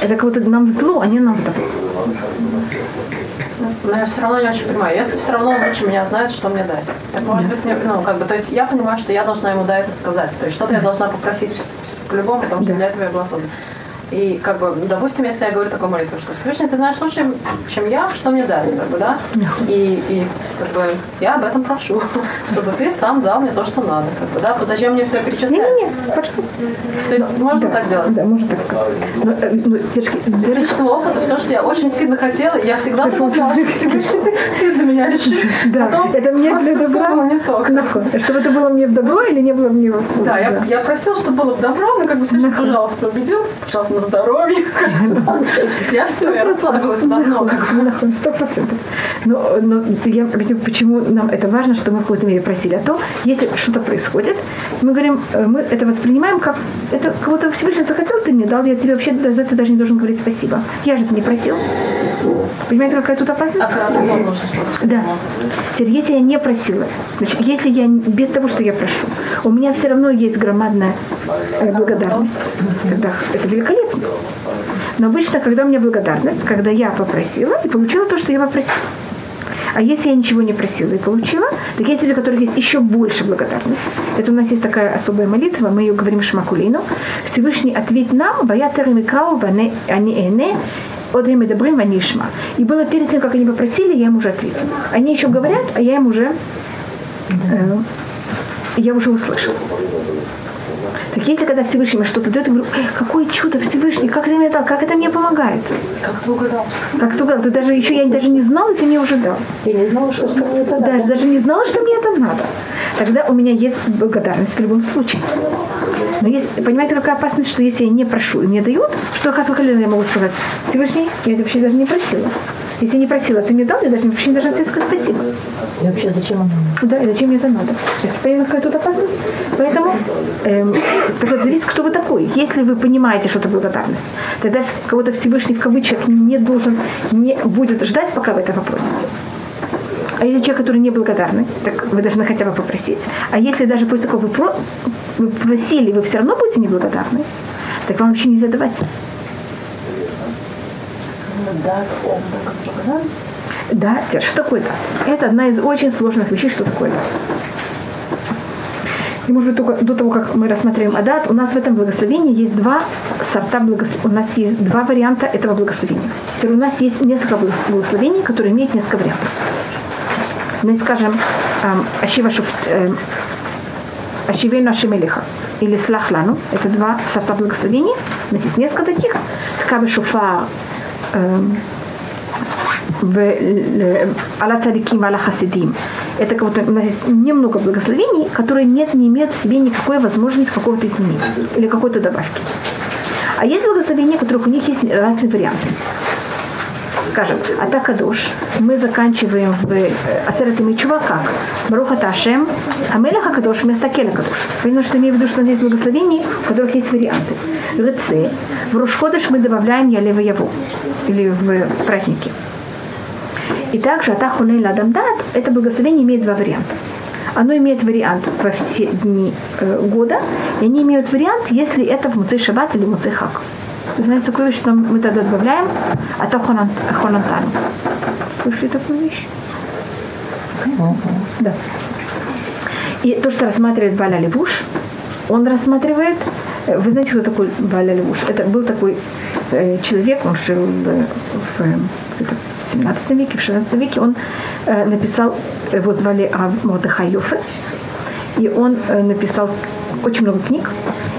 Это как будто нам зло, а не нам добро. Но я все равно не очень понимаю. Если все равно он лучше меня знает, что мне дать. Это может быть мне, ну, как бы, то есть я понимаю, что я должна ему да это сказать. То есть что-то я должна попросить по-любому, потому что для этого я была создана. И как бы, допустим, если я говорю такую молитву, что Всевышний, ты знаешь лучше, чем я, что мне дать, как бы, да? И, и как бы я об этом прошу, чтобы ты сам дал мне то, что надо, как бы, да? Зачем мне все перечислять? Не-не-не, пожалуйста. То есть можно да, так делать? Да, можно так сказать. Но, э, ну, девушки, Из личного опыта, все, что я очень сильно хотела, я всегда думала, что Всевышний, ты, ты за меня решишь. Да, Потом это мне для добра. было не то. Нахуй. Чтобы это было мне в добро или не было мне в Да, я, я просила, чтобы было в добро, но как бы пожалуйста, убедился, пожалуйста, на здоровье. Я все, я расслабилась давно. Сто процентов. Но, но я объясню, почему нам это важно, что мы в какой-то мере просили. А то, если что-то происходит, мы говорим, э, мы это воспринимаем как это кого-то Всевышний захотел, ты мне дал, я тебе вообще за это даже не должен говорить спасибо. Я же это не просил. Понимаете, какая тут опасность? А да. Теперь, если я не просила, значит, если я без того, что я прошу, у меня все равно есть громадная э, благодарность. Это великолепно. Но обычно, когда у меня благодарность, когда я попросила и получила то, что я попросила. А если я ничего не просила и получила, так есть люди, у которых есть еще больше благодарность. Это у нас есть такая особая молитва, мы ее говорим Шмакулину. Всевышний ответь нам, ваятер микау они эне, от добрым ванишма. И было перед тем, как они попросили, я им уже ответила. Они еще говорят, а я им уже, э, я уже услышала. Так если когда Всевышний что-то дает, я говорю, какое чудо Всевышний, как это мне дал, как это мне помогает. Как ты угадал? Как ты угадал? Ты даже еще я даже не знала, ты мне уже дал. Я не знала, что, мне это Да, надо. даже не знала, что мне это надо. Тогда у меня есть благодарность в любом случае. Но есть, понимаете, какая опасность, что если я не прошу и мне дают, что Хасвахалина я могу сказать, Всевышний, я это вообще даже не просила. Если не просила, ты мне дал, я даже вообще не должна тебе сказать спасибо. И вообще, зачем оно? Да, и зачем мне это надо? Понятно, какая тут опасность? Поэтому эм, так вот, зависит, кто вы такой. Если вы понимаете, что это благодарность, тогда кого-то Всевышний в кавычках не должен, не будет ждать, пока вы это попросите. А если человек, который не благодарный, так вы должны хотя бы попросить. А если даже после того вы, про, вы просили, вы все равно будете неблагодарны, так вам вообще нельзя давать. Да, что такое дат? Это одна из очень сложных вещей, что такое дат. И может быть только до того, как мы рассматриваем Адат, у нас в этом благословении есть два сорта благословения. У нас есть два варианта этого благословения. Теперь у нас есть несколько благословений, которые имеют несколько вариантов. Мы скажем эм, Ашива эм, Ашивейну Ашемелиха или Слахлану. Это два сорта благословений. У нас есть несколько таких. Ткавы Шуфар, эм, Алла цадиким, Алла хасидим. Это как будто у нас есть немного благословений, которые нет, не имеют в себе никакой возможности какого-то изменения или какой-то добавки. А есть благословения, у которых у них есть разные варианты. Скажем, Атакадош мы заканчиваем в э, Асерат Мичува как Баруха Ташем, Амелеха Кадош вместо Келя Кадош. Понятно, что имею в виду, что у нас есть благословения, у которых есть варианты. Рыцы. В Рушходыш мы добавляем Ялева Яву. Или в праздники. И также Атахуней Ладамдат, это благословение имеет два варианта. Оно имеет вариант во все дни э, года, и они имеют вариант, если это в Муцей Шаббат или Муцей Хак. Вы знаете такую вещь, что мы тогда добавляем Атахонантан. Слышали такую вещь? Да. И то, что рассматривает Баля Левуш, он рассматривает, э, вы знаете, кто такой Баля Левуш? Это был такой э, человек, он жил в, в, в 17 веке, в 16 веке, он э, написал, его звали Йофе, и он э, написал очень много книг,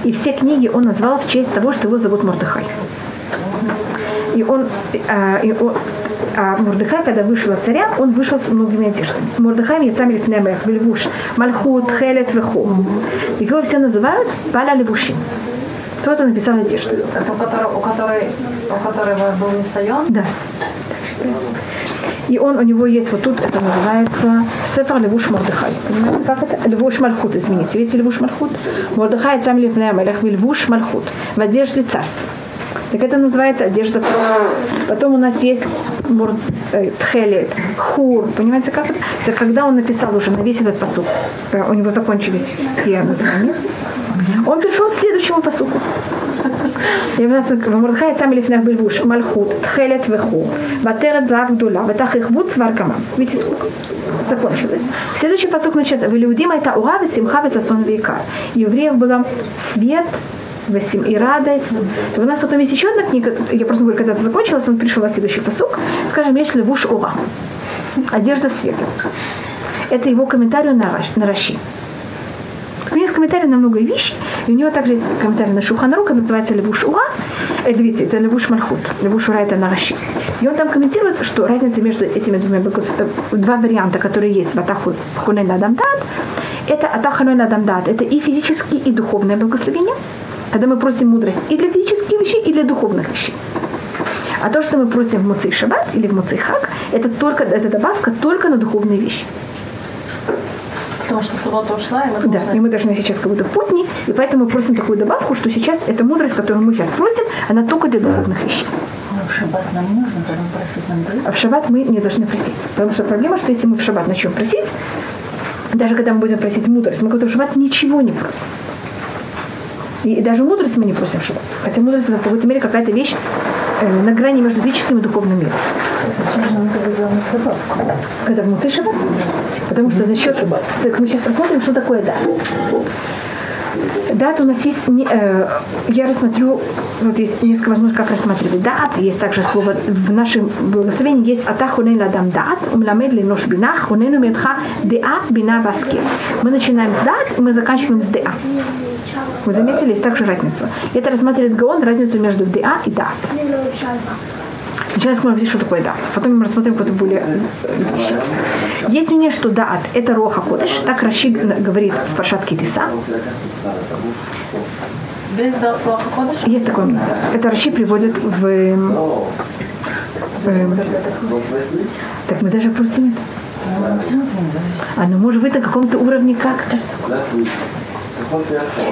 и все книги он назвал в честь того, что его зовут Мордыхай. И он, а, и он а Мордыхай, когда вышел от царя, он вышел с многими одеждами. Мордыхай яцам лифнемех, вельвуш, мальхут, хелет, веху. Его все называют Баля Левушин. Кто-то написал одежду. Это у которого, у которой, у которого был Нисайон? Да. И он, у него есть вот тут, это называется Сефер Левуш Мордыхай. Понимаете, как это? Левуш Мальхут, извините. Видите Левуш Мальхут? Мордыхай сам Левнея Мелех Левуш Мальхут. В одежде царства. Так это называется одежда царства. Потом у нас есть э, тхелет, хур. Понимаете, как это? Это когда он написал уже на весь этот посуд. У него закончились все названия. Он пришел к следующему посуку. И у нас Мордхай сам лифнах бельвуш, мальхут, тхелет веху, ватерет зав гдула, ветах их вуд сваркама. Видите, сколько? Закончилось. Следующий посук начинается. Велиудима это ура, симха, весасон века. Евреев было свет, Васим и радость. И у нас потом есть еще одна книга, я просто говорю, когда это закончилось, он пришел на следующий посук, скажем, есть левуш ура. Одежда света. Это его комментарий на, Раш, на Раши. У него есть комментарий на много вещей, и у него также есть комментарий на Шуханру, который называется Левуш Ура. Это, видите, это Левуш Мальхут. Левуш Ура это на Раши. И он там комментирует, что разница между этими двумя два варианта, которые есть в Атаху Хунен Адамдат, это Атахануэн Адамдат, это и физические, и духовное благословение. Когда мы просим мудрость и для физических вещей, и для духовных вещей. А то, что мы просим в Муцей Шаббат или в Муцей Хак, это, только, это добавка только на духовные вещи. Потому что суббота ушла, и мы Да, должны... и мы должны сейчас как будто путни, и поэтому мы просим такую добавку, что сейчас эта мудрость, которую мы сейчас просим, она только для духовных вещей. Ну, в шаббат нам нужно, потом просить нам дают. А в шаббат мы не должны просить. Потому что проблема, что если мы в шаббат начнем просить, даже когда мы будем просить мудрость, мы как-то в шаббат ничего не просим. И, и даже мудрость мы не просим шаббат. Хотя мудрость это в какой-то мере какая-то вещь э, на грани между физическим и духовным миром. Когда в Муцей шаббат. Потому что за счет... Так мы сейчас посмотрим, что такое дат. Дат у нас есть... не- э, я рассмотрю... Вот есть несколько возможностей, как рассматривать дат. Есть также слово в нашем благословении есть «Ата хунен ладам дат, умламед ли нош бина, хунену медха деа бина васкер». Мы начинаем с дат, мы заканчиваем с деа. Вы заметили, есть также разница. Это рассматривает Гаон разницу между деа и дат. Сейчас мы объясним, что такое дат. Потом мы рассмотрим какое-то более э. Есть мнение, что дат – это роха кодыш. Так Раши говорит в Паршат Китиса. Без Плохо ходишь? Есть такое мнение. Это Раши приводит в... эм, эм, так мы даже просим это. А ну может быть на каком-то уровне как-то.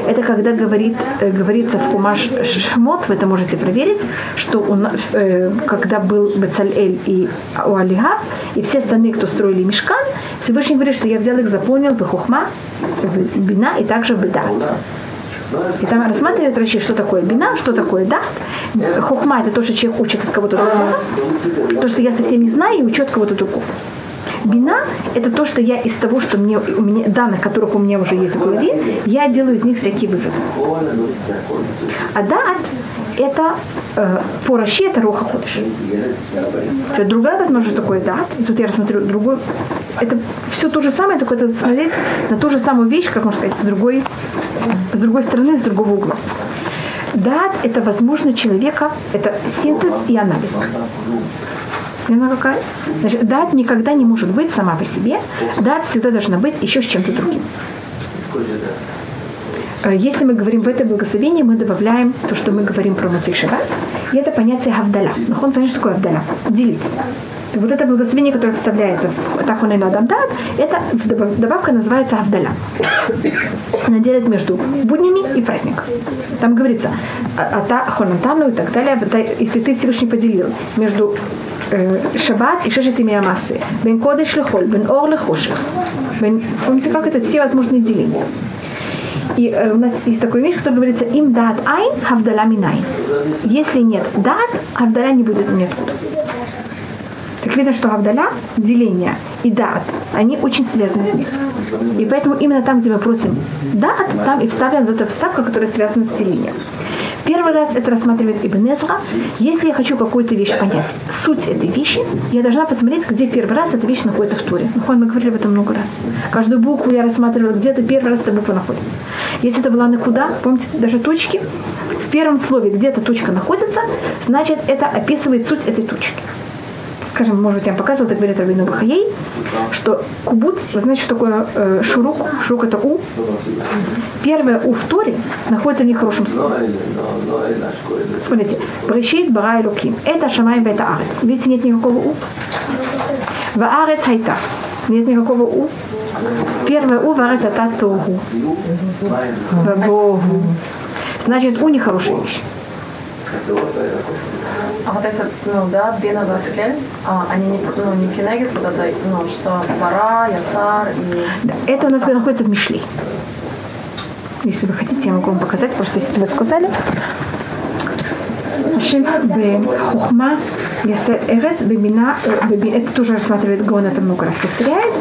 Это когда говорит, э, говорится в Кумаш Шмот, вы это можете проверить, что у э, когда был Бецалель и Уалига, и все остальные, кто строили Мешкан, Всевышний говорит, что я взял их, заполнил в Хухма, в Бина и также в Бедат. И там рассматривает Раши, что такое бина, что такое да. Хухма это то, что человек учит от кого-то другого. То, что я совсем не знаю и учу от кого-то другого. Бина – это то, что я из того, что мне, у меня, данных, которых у меня уже есть в голове, я делаю из них всякие выводы. А дат – это э, по Раши это роха ходыш. Это другая возможность, что такое дат. И тут я рассмотрю другой. Это все то же самое, только это смотреть на ту же самую вещь, как можно сказать, с другой, с другой стороны, с другого угла. Дат – это возможность человека, это синтез и анализ. Поняла какая? Значит, дат никогда не может быть сама по себе. Дат всегда должна быть еще с чем-то другим. Э, Если мы говорим в это благословение, мы добавляем то, что мы говорим про Муцей Шаббат, и это понятие Гавдаля. Но он понятно, что такое Гавдаля? Делить. И вот это благословение, которое вставляется в Тахуnen Адамдат, это добавка называется Гавдаля. Она делит между буднями и праздником. Там говорится, Ата Хонантану и так далее, если ты Всевышний поделил между э, Шаббат и Шешет имя массы, бен Кодеш лехоль, бен Ор лехоших. Помните, как это? Все возможные деления. И э, у нас есть такой вещь, который говорится им дат айн, хавдаля минай. Если нет дат, хавдаля не будет ниоткуда. Так видно, что Гавдаля, деление и дат, они очень связаны. И поэтому именно там, где мы просим дат, там и вставляем вот эту вставку, которая связана с делением. Первый раз это рассматривает Ибн Эзра. Если я хочу какую-то вещь понять, суть этой вещи, я должна посмотреть, где первый раз эта вещь находится в Туре. Ну, мы говорили об этом много раз. Каждую букву я рассматривала, где-то первый раз эта буква находится. Если это была накуда, помните, даже точки, в первом слове где-то точка находится, значит, это описывает суть этой точки скажем, может быть, я вам показывала, так говорит Рабину Бахаей, что кубуц, вы знаете, что такое э, шурук? Шурук это у. Первое у в Торе находится в нехорошем слове. Смотрите, Брешит бара луким. Это шамай бета арец. Видите, нет никакого у. В арец хайта. Нет никакого у. Первое у в арец это тогу. Богу. Значит, у нехорошая вещь. А вот эти, ну да, бина а они не, ну, не кенегит, вот это, ну, что пара, яцар и... Да, это у нас находится в Мишле. Если вы хотите, я могу вам показать, потому что если вы сказали, Ашем бхухма, если эрец бебина, э, это тоже рассматривает Гон, это много раз повторяет.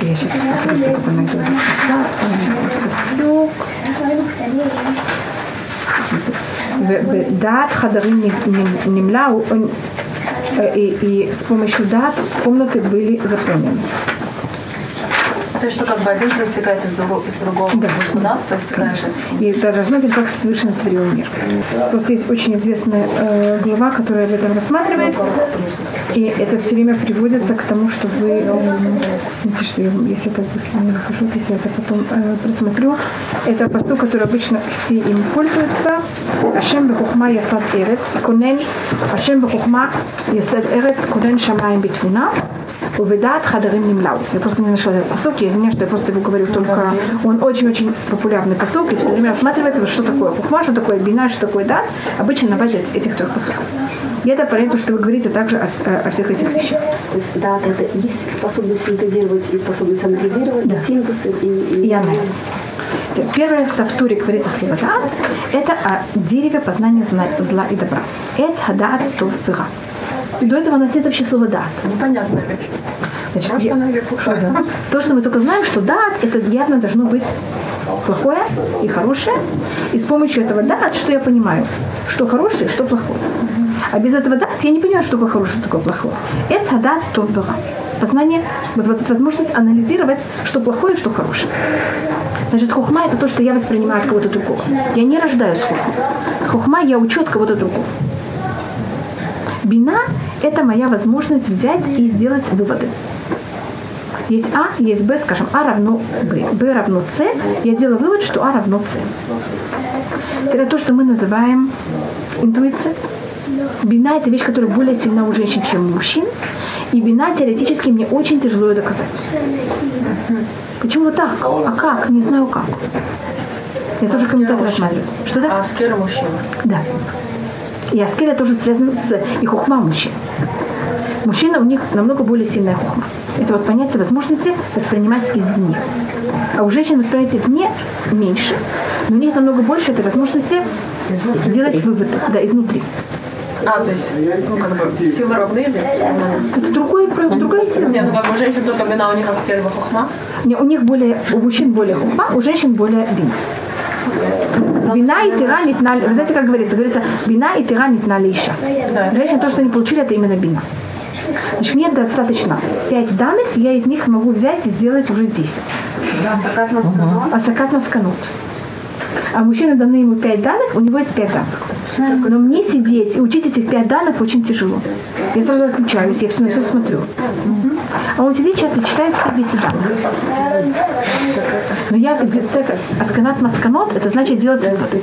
Я сейчас посмотрю, как она говорит дат хадарим немляу, и, и с помощью дат комнаты были заполнены. То есть, что как бы один проистекает из, другого, из другого, Да. да, проистекает И даже смотрите, как совершенно творил мир. Просто есть очень известная э, глава, которая об этом рассматривает. И это все время приводится к тому, что вы... э, Извините, что я, если так быстро не нахожу, так я это потом э, просмотрю. Это посыл, который обычно все им пользуются. Ашем бехухма ясад эрец, конен, Ашем бехухма ясад эрец, конен шамаем битвуна. Увидат хадарим нимлау. Я просто не нашла этот посок, я извиняюсь, что я просто его говорю только... Он очень-очень популярный посок, и все время рассматривается, вот что такое хухма, что такое бина, что такое дат, обычно на базе этих трех посоков. И это понятно, что вы говорите также о, о- о всех этих вещах. То есть да, это есть способность синтезировать и способность анализировать, Да. синтез и, и, И анализ. Первый раз, когда в Туре говорится слово «дат», это о дереве познания зна- зла и добра. Эт хадат тов вера. И до этого у нас нет вообще слова «дат». Непонятная вещь. Значит, я- она. Да. То, что мы только знаем, что дат, это явно должно быть плохое и хорошее. И с помощью этого дат, что я понимаю, что хорошее, что плохое. А без этого дат я не понимаю, что такое хорошее, что такое плохое. Это дат бера. Познание, вот, вот возможность анализировать, что плохое, что хорошее. Значит, хухма это то, что я воспринимаю от кого-то другого. Я не рождаюсь хухма. Хухма я учу от кого-то другого. Бина – это моя возможность взять и сделать выводы. Есть А, есть Б, скажем, А равно Б, Б равно С. Я делаю вывод, что А равно С. Это то, что мы называем интуиция. Бина – это вещь, которая более сильна у женщин, чем у мужчин. И бина теоретически мне очень тяжело ее доказать. Почему так? А как? Не знаю как. Я тоже комментатор рассматриваю. Что да? А с кем мужчина? Да. И аскеля тоже связан с и хухма мужчин. Мужчина у них намного более сильная хухма. Это вот понятие возможности воспринимать извне. А у женщин восприятие вне меньше, но у них намного больше этой возможности делать выводы, да, изнутри. А, то есть, ну, как бы, силы равны или? Это другой, другая сила. Не, ну, как бы, у женщин только бина, у них аскель хохма. Не, у них более, у мужчин более хухма, у женщин более бина. Бина и тира нитна, вы знаете, как говорится? Говорится, бина и тира нитна лиша. Да. Женщины то, что они получили, это именно бина. Значит, мне достаточно пять данных, я из них могу взять и сделать уже 10. А сакат масканут. А мужчина даны ему пять данных, у него есть пять данных. Но мне сидеть и учить этих пять данных очень тяжело. Я сразу отключаюсь, я все на все смотрю. А он сидит и читает все 10 данных. Но я где так, асканат масканот, это значит делать выводы.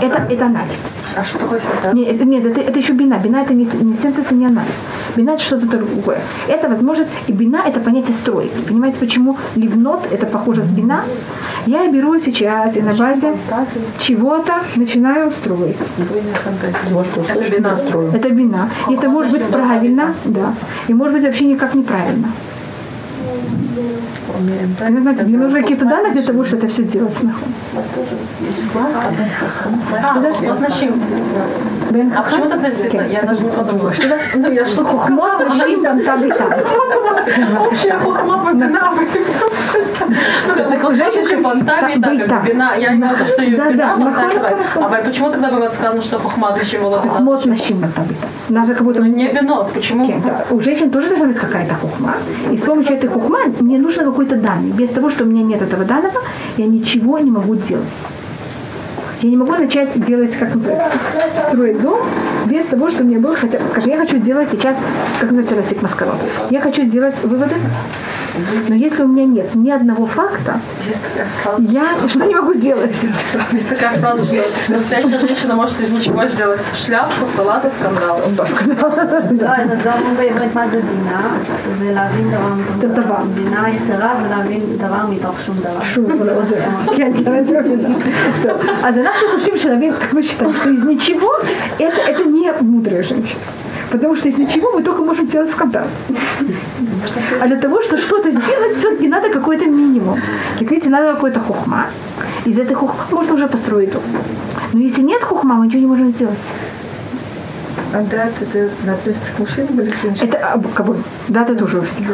Это? Это, анализ. А что такое синтез? Нет, это, нет, это, это еще бина. Бина это не, не синтез и не анализ. Бина это что-то другое. Это возможность, и бина это понятие строить. Понимаете, почему ливнот это похоже с бина? Я беру сейчас и на базе чего-то начинаю строить. Это бина строю. Это бина. И это может быть правильно, да. И может быть вообще никак неправильно. Знаете, мне нужны какие-то данные для того, чтобы это все делать. А, А почему тогда действительно? Я даже не подумала. Что? Ну, я что-то Хохмот сказала, мужчин банта бита. Вообще хохма бина, и все. Ну, как у женщин еще бантами, да, бина. Я не знаю, что ее хорошо. А почему тогда было сказано, что хохма ключевого бина? Хохмот мужчин банта бита. Даже как будто Ну, не бинот, почему? У женщин тоже должна быть какая-то хухма. И с помощью этой хухма мне нужно какой-то данный. Без того, что у меня нет этого данного, я ничего не могу делать. Я не могу начать делать, как называется, строить дом без того, что у меня был хотя скажем, я хочу сделать сейчас, как называется, Расик Маскарот. Я хочу сделать выводы, но если у меня нет ни одного факта, Есть такая фраза. я что не могу делать? Есть такая фраза, что настоящая женщина может из ничего сделать шляпку, салат и скандал. לא, אז גם בעברית מה זה בינה? זה להבין דבר מתוך דבר. בינה יתרה זה להבין דבר מתוך שום דבר. шум כן, כן, это правильно. Хотим, что наверное, как мы считаем, что из ничего это, это не мудрая женщина. Потому что из ничего мы только можем делать скандал. А для того, чтобы что-то сделать, все-таки надо какой-то минимум. Как видите, надо какой-то хухма. Из этой хухма можно уже построить дом. Но если нет хухма, мы ничего не можем сделать. А дат это относится к мужчинам или к женщинам? Это а, как бы, да, это тоже у всех.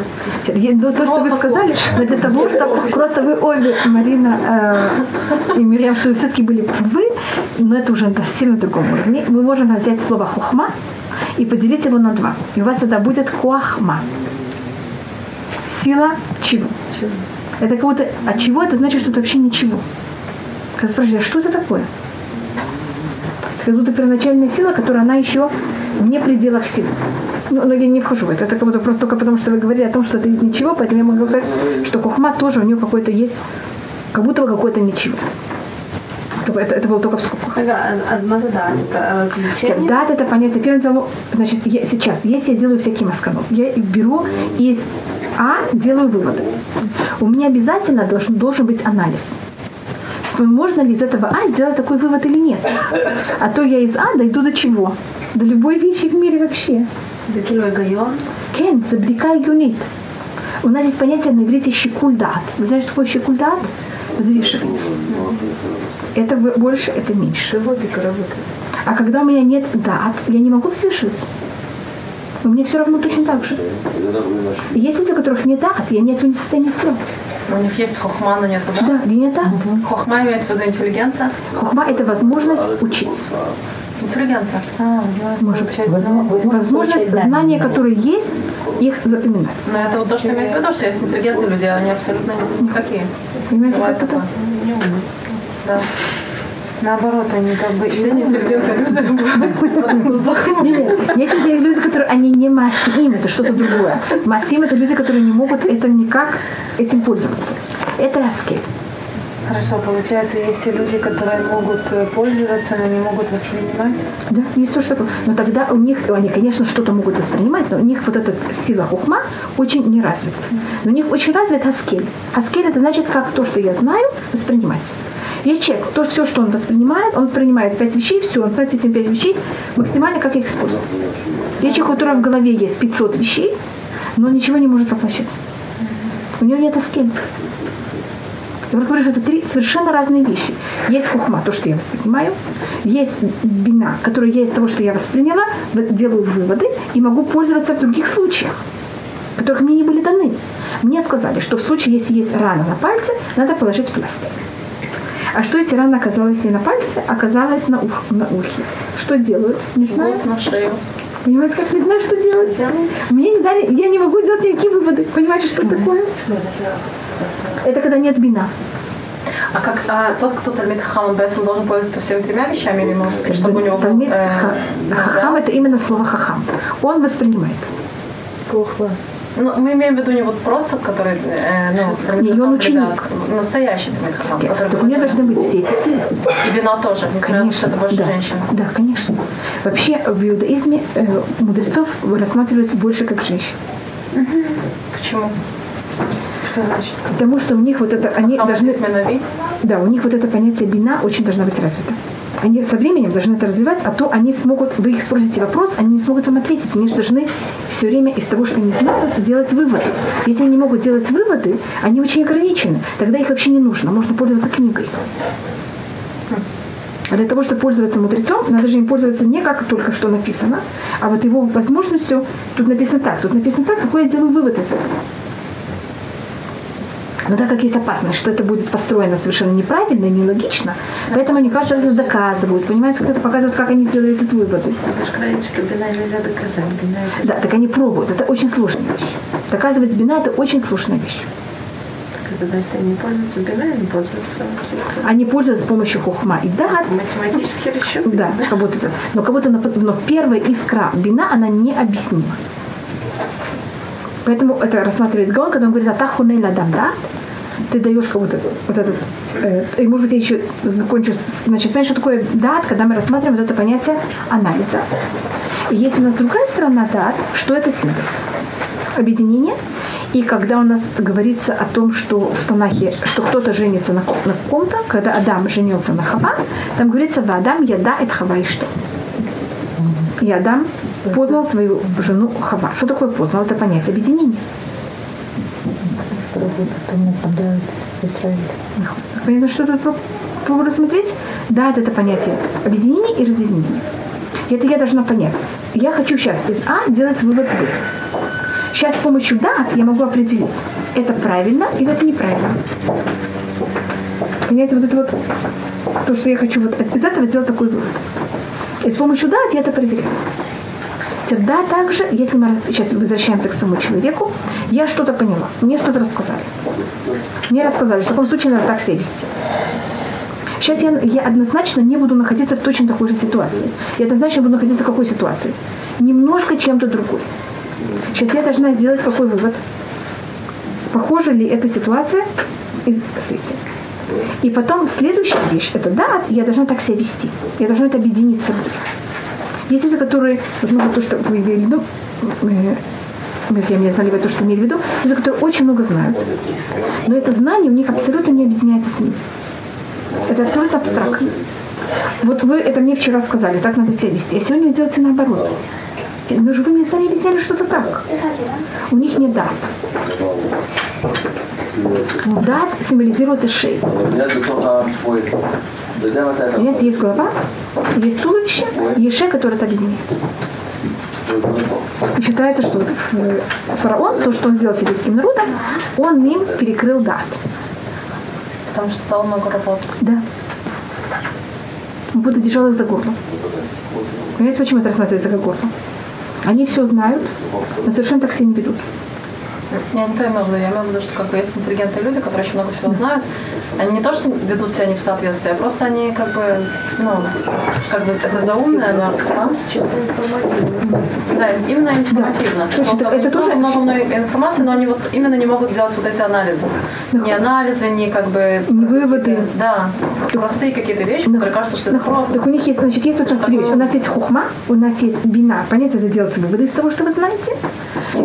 Я- ну, то, что вы сказали, но для того, чтобы просто вы обе, Марина э, и Мирьям, что вы все-таки были правы, но это уже на сильно другом уровне. Мы можем взять слово хухма и поделить его на два. И у вас это будет хуахма. сила чего? Это как будто от чего это значит, что это вообще ничего. Когда спрашиваешь, а что это такое? Как будто первоначальная сила, которая она еще не пределах сил. Ну, но я не вхожу в это. Это как будто просто только потому, что вы говорили о том, что это из ничего, поэтому я могу сказать, что Кухма тоже у нее какой-то есть, как будто бы какое-то ничего. Это, это было только в скобках. Да, это понятие. Первым делом, значит, я, сейчас, если я делаю всякие масканов, я беру из А, делаю выводы. У меня обязательно должен, должен быть анализ можно ли из этого А сделать такой вывод или нет. А то я из А дойду до чего? До любой вещи в мире вообще. За кило гайон? Кен, за бдика юнит. У нас есть понятие на иврите щекульдат. Вы знаете, что такое щекульдат? Взвешивание. Это больше, это меньше. А когда у меня нет дат, я не могу взвешивать. Но мне все равно точно так же. Есть люди, у которых нет дат, я нет не в состоянии сделать. У них есть хохма, но нет да? Да, нет дат. Хохма имеется в виду интеллигенция? Хохма – это возможность учить. Интеллигенция. А, может, возможность, знания, которые есть, их запоминать. Но это вот то, что имеется в виду, что есть интеллигентные люди, а они абсолютно никакие. Понимаете, как это? Да. Наоборот, они как бы... Все неинтеллигентные люди есть люди, которые они не массим, это что-то другое. Массим это люди, которые не могут это никак этим пользоваться. Это аскет. Хорошо, получается, есть те люди, которые могут э, пользоваться, но не могут воспринимать? Да, есть то, что такое. Но тогда у них, они, конечно, что-то могут воспринимать, но у них вот эта сила хухма очень не развита. Но у них очень развит аскель. Аскель это значит, как то, что я знаю, воспринимать. Есть человек, то все, что он воспринимает, он воспринимает пять вещей, все, он знает этим пять вещей максимально, как их использовать. Есть человек, у которого в голове есть 500 вещей, но ничего не может воплощать. У него нет аскель. Я говорю, что это три совершенно разные вещи. Есть хухма, то, что я воспринимаю, есть бина, которая я из того, что я восприняла, делаю выводы и могу пользоваться в других случаях, которых мне не были даны. Мне сказали, что в случае, если есть рана на пальце, надо положить пластырь. А что если рана оказалась не на пальце, а оказалась на, ух, на ухе? Что делают? Не знаю. Вот на шею. Понимаете, как не знаю, что делать? Мне не дали, я не могу делать никакие выводы. Понимаете, что такое? Это когда нет бина. А как а тот, кто Талмит Хахам, он поэтому должен пользоваться всеми тремя вещами или ему, чтобы у него был... Э, хахам это именно слово хахам. Он воспринимает. Плохо. Ну, мы имеем в виду не вот просто, который, э, ну, не, он ученик. настоящий Талмит Хахам. Так у нее должны быть все эти силы. И вино тоже, несмотря на что это больше да, женщина. Да, конечно. Вообще в иудаизме э, мудрецов рассматривают больше как женщин. Угу. Почему? Что значит? Потому что у них вот это, они должны... Да, у них вот это понятие бина очень должна быть развита. Они со временем должны это развивать, а то они смогут, вы их спросите вопрос, они не смогут вам ответить. Они же должны все время из того, что они знают, делать выводы. Если они не могут делать выводы, они очень ограничены. Тогда их вообще не нужно. Можно пользоваться книгой. А для того, чтобы пользоваться мудрецом, надо же им пользоваться не как только что написано, а вот его возможностью, тут написано так, тут написано так, какой я делаю вывод из этого. Но так как есть опасность, что это будет построено совершенно неправильно и нелогично, поэтому они каждый раз доказывают. Понимаете, кто-то показывает, как они сделали этот вывод. Вы что бина нельзя доказать. Бина это... Да, так они пробуют. Это очень сложная вещь. Доказывать бина – это очень сложная вещь. Это значит, они пользуются бина, они пользуются... Они пользуются с помощью хухма и да. Математические расчеты. Да, как будто. Но как будто но первая искра бина, она не объяснима. Поэтому это рассматривает Гон, когда он говорит, атахуней ладам, да? Ты даешь кому-то вот этот, э, и может быть я еще закончу, значит, понимаешь, что такое дат, когда мы рассматриваем вот это понятие анализа. И есть у нас другая сторона дат, что это синтез, объединение. И когда у нас говорится о том, что в Танахе, что кто-то женится на, на ком-то, когда Адам женился на Хава, там говорится, в Адам яда это Хава и что? И Адам познал свою жену Хава. Что такое познал? Это понятие объединения. Понятно, что тут попробую рассмотреть? Да, это понятие объединения и разъединения. И это я должна понять. Я хочу сейчас из А делать вывод В. Сейчас с помощью дат я могу определить, это правильно или это неправильно. Понимаете, вот это вот, то, что я хочу вот из этого сделать такой вывод. И с помощью дат я это проверяю. Тогда также, если мы сейчас возвращаемся к самому человеку, я что-то поняла, мне что-то рассказали. Мне рассказали, что в таком случае надо так себя вести. Сейчас я, я однозначно не буду находиться в точно такой же ситуации. Я однозначно буду находиться в какой ситуации? Немножко чем-то другой. Сейчас я должна сделать какой вывод? Похожа ли эта ситуация с этим? И потом следующая вещь, это да, я должна так себя вести. Я должна это объединить с собой. Есть люди, которые, ну, то, что вы имели в виду, я не знали то, что имели в виду, люди, которые очень много знают. Но это знание у них абсолютно не объединяется с ним. Это абсолютно абстрактно. Вот вы это мне вчера сказали, так надо себя вести. А сегодня вы наоборот. Но же вы мне сами объясняли что-то так. У них нет дат. Дат символизируется шеей. Понимаете, есть голова, есть туловище, есть шея, которая это объединяет. И считается, что э, фараон, то, что он сделал сирийским народом, он им перекрыл дат. Потому что стало много работы. Да. Он будет держал их за горло. Понимаете, почему это рассматривается как горло? Они все знают, но совершенно так себя не ведут. Я не то имею в виду, я имею в виду, что как бы есть интеллигентные люди, которые очень много всего знают. Они не то, что ведут себя не в соответствии, а просто они как бы, ну, как бы это заумное, но а? чисто информативно. Да, именно информативно. Да. Вот, это тоже много, много информации, но они вот именно не могут делать вот эти анализы. Да. Не анализы, не как бы... Не выводы. Да. Простые какие-то вещи, да. которые кажутся, что это просто. Так у них есть, значит, есть вот такая вещь. У нас есть хухма, у нас есть бина. Понятно, это делать выводы из того, что вы знаете.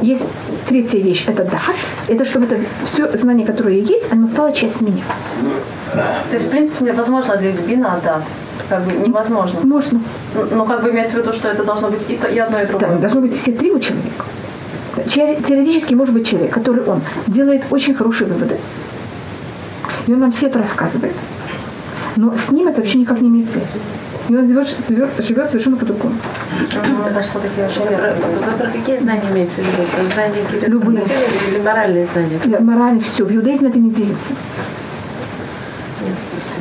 Есть третья вещь, это дат. Это чтобы это все знание, которое есть, оно стало часть меня. То есть, в принципе, невозможно отделить бина от дат. Как бы невозможно. Можно. Ну, как бы имеется в виду, что это должно быть и, то, и одно, и другое. Да, должно быть все три у человека. Теоретически может быть человек, который он делает очень хорошие выводы. И он нам все это рассказывает. Но с ним это вообще никак не имеет связи. И он живет, живет, живет совершенно по-другому. Про какие знания имеется в виду? Знания Любые. или моральные знания? Моральные, все. В иудаизме это не делится.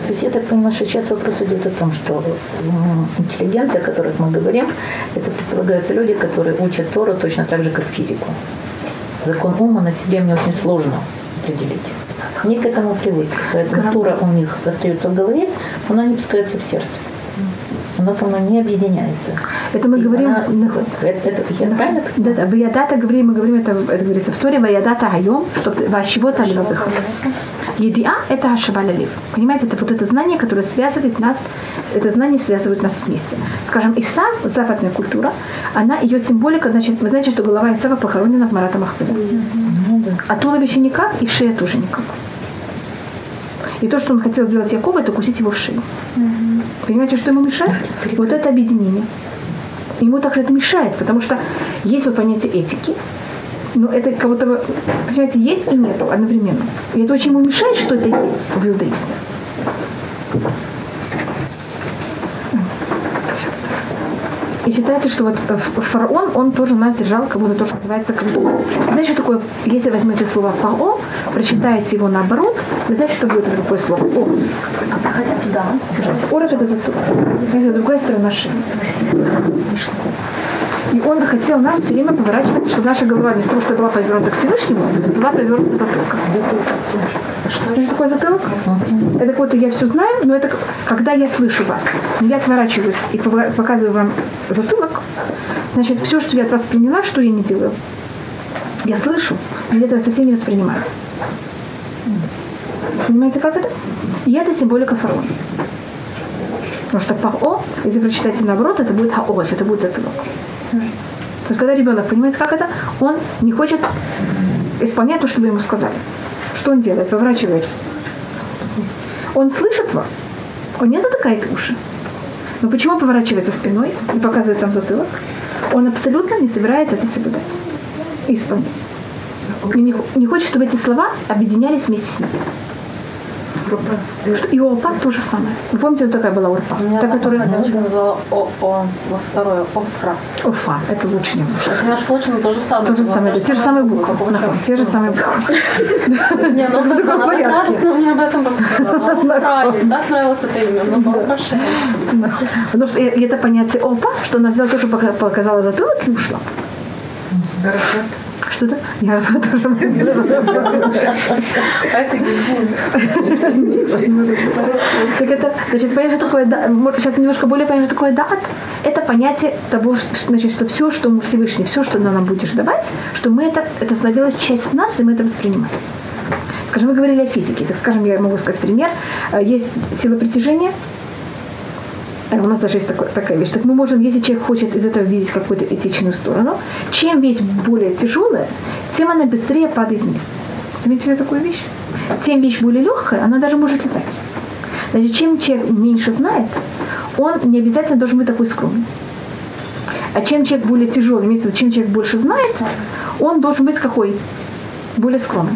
То есть я так понимаю, что сейчас вопрос идет о том, что интеллигенты, о которых мы говорим, это предполагаются люди, которые учат Тору точно так же, как физику. Закон ума на себе мне очень сложно определить. Они к этому привыкли, поэтому Тора у них остается в голове, она не пускается в сердце она со мной не объединяется. Это мы и говорим... Она, это, это, я правильно? Да, да. Ваядата говорим, мы говорим, это, это говорится в Торе, Ваядата Айом, что чего-то левых. Едиа – это Ашабалялив. Понимаете, это вот это знание, которое связывает нас, это знание связывает нас вместе. Скажем, Иса, западная культура, она, ее символика, значит, вы знаете, что голова Исава похоронена в Марата Махпеда. Mm-hmm. А туловище никак, и шея тоже никак. И то, что он хотел сделать Якова, это кусить его в шею. Mm-hmm. Понимаете, что ему мешает? Вот это объединение. Ему также это мешает, потому что есть вот понятие этики, но это кого-то, понимаете, есть и нет одновременно. И это очень ему мешает, что это есть в иудаизме. И считается, что вот фараон, он тоже нас держал, как будто то, что называется, Знаете, что такое, если возьмете слово фао, прочитаете его наоборот, вы знаете, что будет такое слово? О. Хотя туда. Ор это затылок. Это другая сторона шеи. И он хотел нас все время поворачивать, чтобы наша голова, вместо того, что была повернута к Всевышнему, была повернута к затылкам. Что это такое затылок? Это вот я все знаю, но это когда я слышу вас. Я отворачиваюсь и показываю вам затылок, значит, все, что я от вас приняла, что я не делаю. Я слышу, но я этого совсем не воспринимаю. Понимаете, как это? И это символика фараона. Потому что пао, если прочитать наоборот, это будет хаоваш, это будет затылок. То есть, когда ребенок понимает, как это, он не хочет исполнять то, что вы ему сказали. Что он делает? Поворачивает. Он слышит вас. Он не затыкает уши. Но почему поворачивается спиной и показывает там затылок? Он абсолютно не собирается это соблюдать и исполнять. И не, не хочет, чтобы эти слова объединялись вместе с ним. Что- И Орпа то же самое. Вы помните, вот такая была Орпа? У меня Та, которая... назвала О, О, вот второе, Офра. Офа, это лучше немножко. Это немножко лучше, но то же самое. То же самое, те же самые буквы. Те же самые буквы. Не, ну она так радостно мне об этом рассказала. Ну, так нравилось это имя, но Барбаша. Нахуй. Потому что и это понятие Опа, что она взяла то, что пока- показала затылок и ушла. Что-то? Я тоже. Так это, значит, понятие, что такое, да, может, сейчас немножко более понятно, что такое дат. Это понятие того, значит, что все, что мы Всевышний, все, что нам будешь давать, что мы это, это становилось часть нас, и мы это воспринимаем. Скажем, мы говорили о физике. Так скажем, я могу сказать пример. Э, Есть сила притяжения, у нас даже есть такой- такая вещь. Так мы можем, если человек хочет из этого видеть какую-то этичную сторону, чем вещь более тяжелая, тем она быстрее падает вниз. Заметили такую вещь? Тем вещь более легкая, она даже может летать. Значит, чем человек меньше знает, он не обязательно должен быть такой скромный. А чем человек более тяжелый, имеется в виду, чем человек больше знает, он должен быть какой? Более скромный.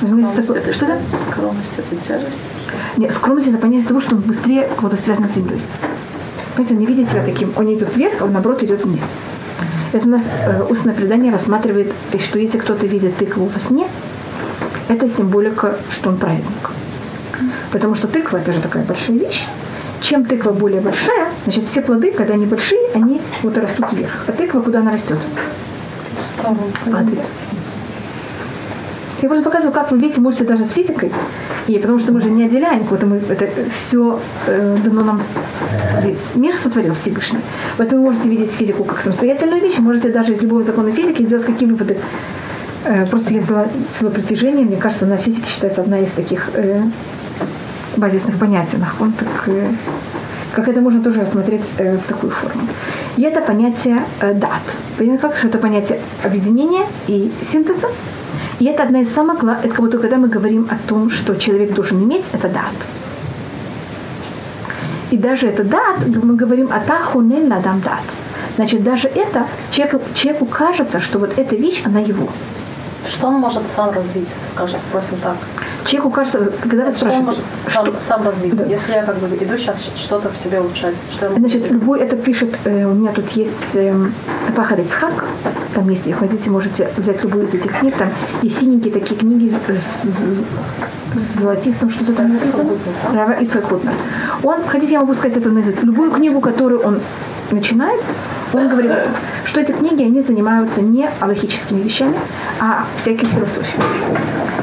Разумеется, такой- Что это? Скромность это тяжесть. Нет, скромность это понятие того, что он быстрее кого-то связан с землей. Понимаете, он не видит себя таким, он не идет вверх, а он наоборот идет вниз. Это у нас э, устное предание рассматривает, что если кто-то видит тыкву во сне, это символика, что он праведник. Потому что тыква это же такая большая вещь. Чем тыква более большая, значит все плоды, когда они большие, они вот растут вверх. А тыква куда она растет? Падает. Я просто показываю, как вы видите, можете даже с физикой, и потому что мы же не отделяем кого-то, мы это все дано нам весь мир сотворил Всевышний. Поэтому вы можете видеть физику как самостоятельную вещь, можете даже из любого закона физики сделать какие выводы. Э, Просто я взяла силу притяжения, мне кажется, на физике считается одна из таких э, базисных понятий. Нахон, так, э, как это можно тоже рассмотреть э, в такую форму. И это понятие э, дат. Понятно, как, что это понятие объединения и синтеза. И это одна из самых главных, это вот когда мы говорим о том, что человек должен иметь, это дат. И даже это дат, мы говорим о тахунель надам дат. Значит, даже это человеку, человеку кажется, что вот эта вещь, она его. Что он может сам развить, скажем, спросим так. Человеку кажется, когда вы Что спрашиваете, сам, сам развить? Да. Если я как бы иду сейчас что-то в себе улучшать, что я могу Значит, любой это пишет, э, у меня тут есть э, Пахар Ицхак, там если хотите, можете взять любую из этих книг, там и синенькие такие книги с, с- с золотистым, что-то там. Рава Ицхак Хутнер. Он, хотите, я могу сказать это наизусть, любую книгу, которую он начинает, он говорит, что эти книги, они занимаются не аллахическими вещами, а всякой философией.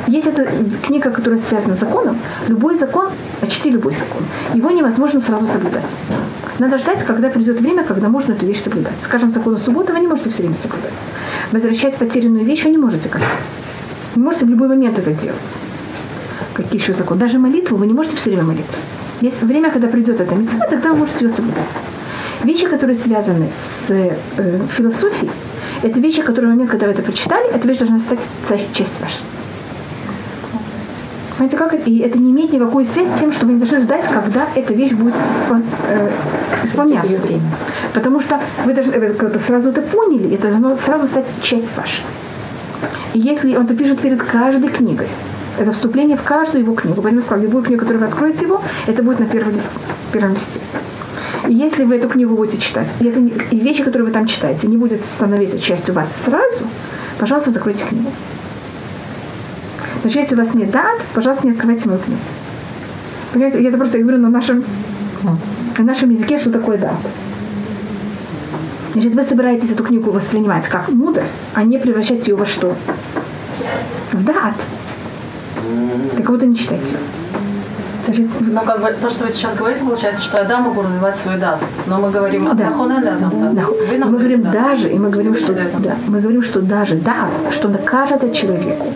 Есть эта книга, которая связана с законом, любой закон, почти любой закон, его невозможно сразу соблюдать. Надо ждать, когда придет время, когда можно эту вещь соблюдать. Скажем, закон субботы вы не можете все время соблюдать. Возвращать потерянную вещь вы не можете раз. Не можете в любой момент это делать. Какие еще законы? Даже молитву вы не можете все время молиться. Есть время, когда придет эта митцва, тогда вы можете ее соблюдать. Вещи, которые связаны с э, философией, это вещи, которые в момент, когда вы это прочитали, эта вещь должна стать часть ваша. Понимаете, как это? И это не имеет никакой связи с тем, что вы не должны ждать, когда эта вещь будет испол- э, исполняться. Потому что вы должны э, как-то сразу это поняли, это должно сразу стать часть ваша. И если он это пишет перед каждой книгой, это вступление в каждую его книгу. Поэтому я сказала, любую книгу, которую вы откроете его, это будет на первом листе. Первом листе. И если вы эту книгу будете читать, и, это и вещи, которые вы там читаете, не будут становиться частью вас сразу, пожалуйста, закройте книгу. Значит, если у вас нет дат, пожалуйста, не открывайте мою книгу. Понимаете, я это просто говорю на нашем, на нашем языке, что такое дат. Значит, вы собираетесь эту книгу воспринимать как мудрость, а не превращать ее во что? В дат. Вот и не читайте ее. Значит, Ну, как бы, то, что вы сейчас говорите, получается, что я да, могу развивать свою дату. Но мы говорим Ну да. Нахоне, да, там, да. Вы Мы говорим да. даже, и мы говорим, что да, мы говорим, что даже да, что каждого человеку,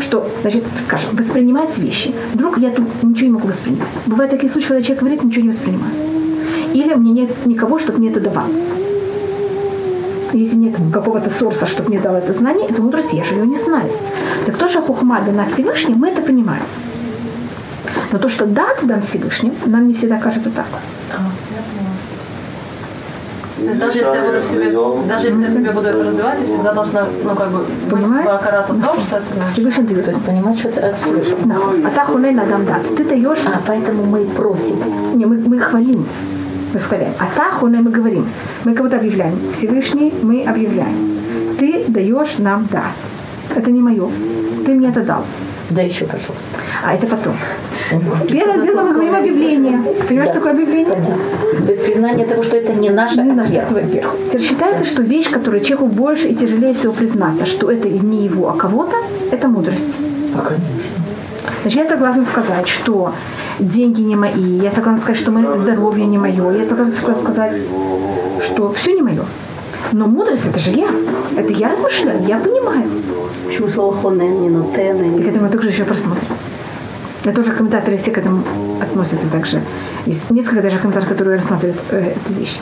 что, значит, скажем, воспринимать вещи. Вдруг я тут ничего не могу воспринимать. Бывают такие случаи, когда человек говорит, ничего не воспринимаю. Или мне нет никого, чтобы мне это давал. Если нет какого-то сорса, чтобы мне дал это знание, это мудрость, я же ее не знаю. Так то, что хухма дана Всевышним, мы это понимаем. Но то, что дат дан Всевышним, нам не всегда кажется так. То есть даже если я буду в себе, даже если я в себе буду это развивать, я всегда должна, ну, как бы, быть Понимаешь? аккуратна в том, что это. Всевышний дает. То есть понимать, что это от Всевышнего. Да. А та хуней надам дат. Ты даешь, А, поэтому мы просим. не, мы, мы хвалим. Мы хваляем. А та хуней мы говорим. Мы будто объявляем. Всевышний мы объявляем. Ты даешь нам да. Это не мое. Ты мне это дал. Да еще, пожалуйста. А это потом. Первое дело мы говорим объявление. Понимаешь, что такое объявление? Понятно. То есть признание того, что это не наше, Не а сверху. Теперь считается, что вещь, которую человеку больше и тяжелее всего признаться, что это не его, а кого-то, это мудрость. А, конечно. Значит, я согласна сказать, что деньги не мои, я согласна сказать, что мое здоровье не мое, я согласна сказать, что все не мое. Но мудрость это же я. Это я размышляю, я понимаю. Почему слово хонен, не нотен? И к этому мы тоже еще просмотрим. Я тоже комментаторы все к этому относятся также. Есть несколько даже комментаторов, которые рассматривают э, эту вещь.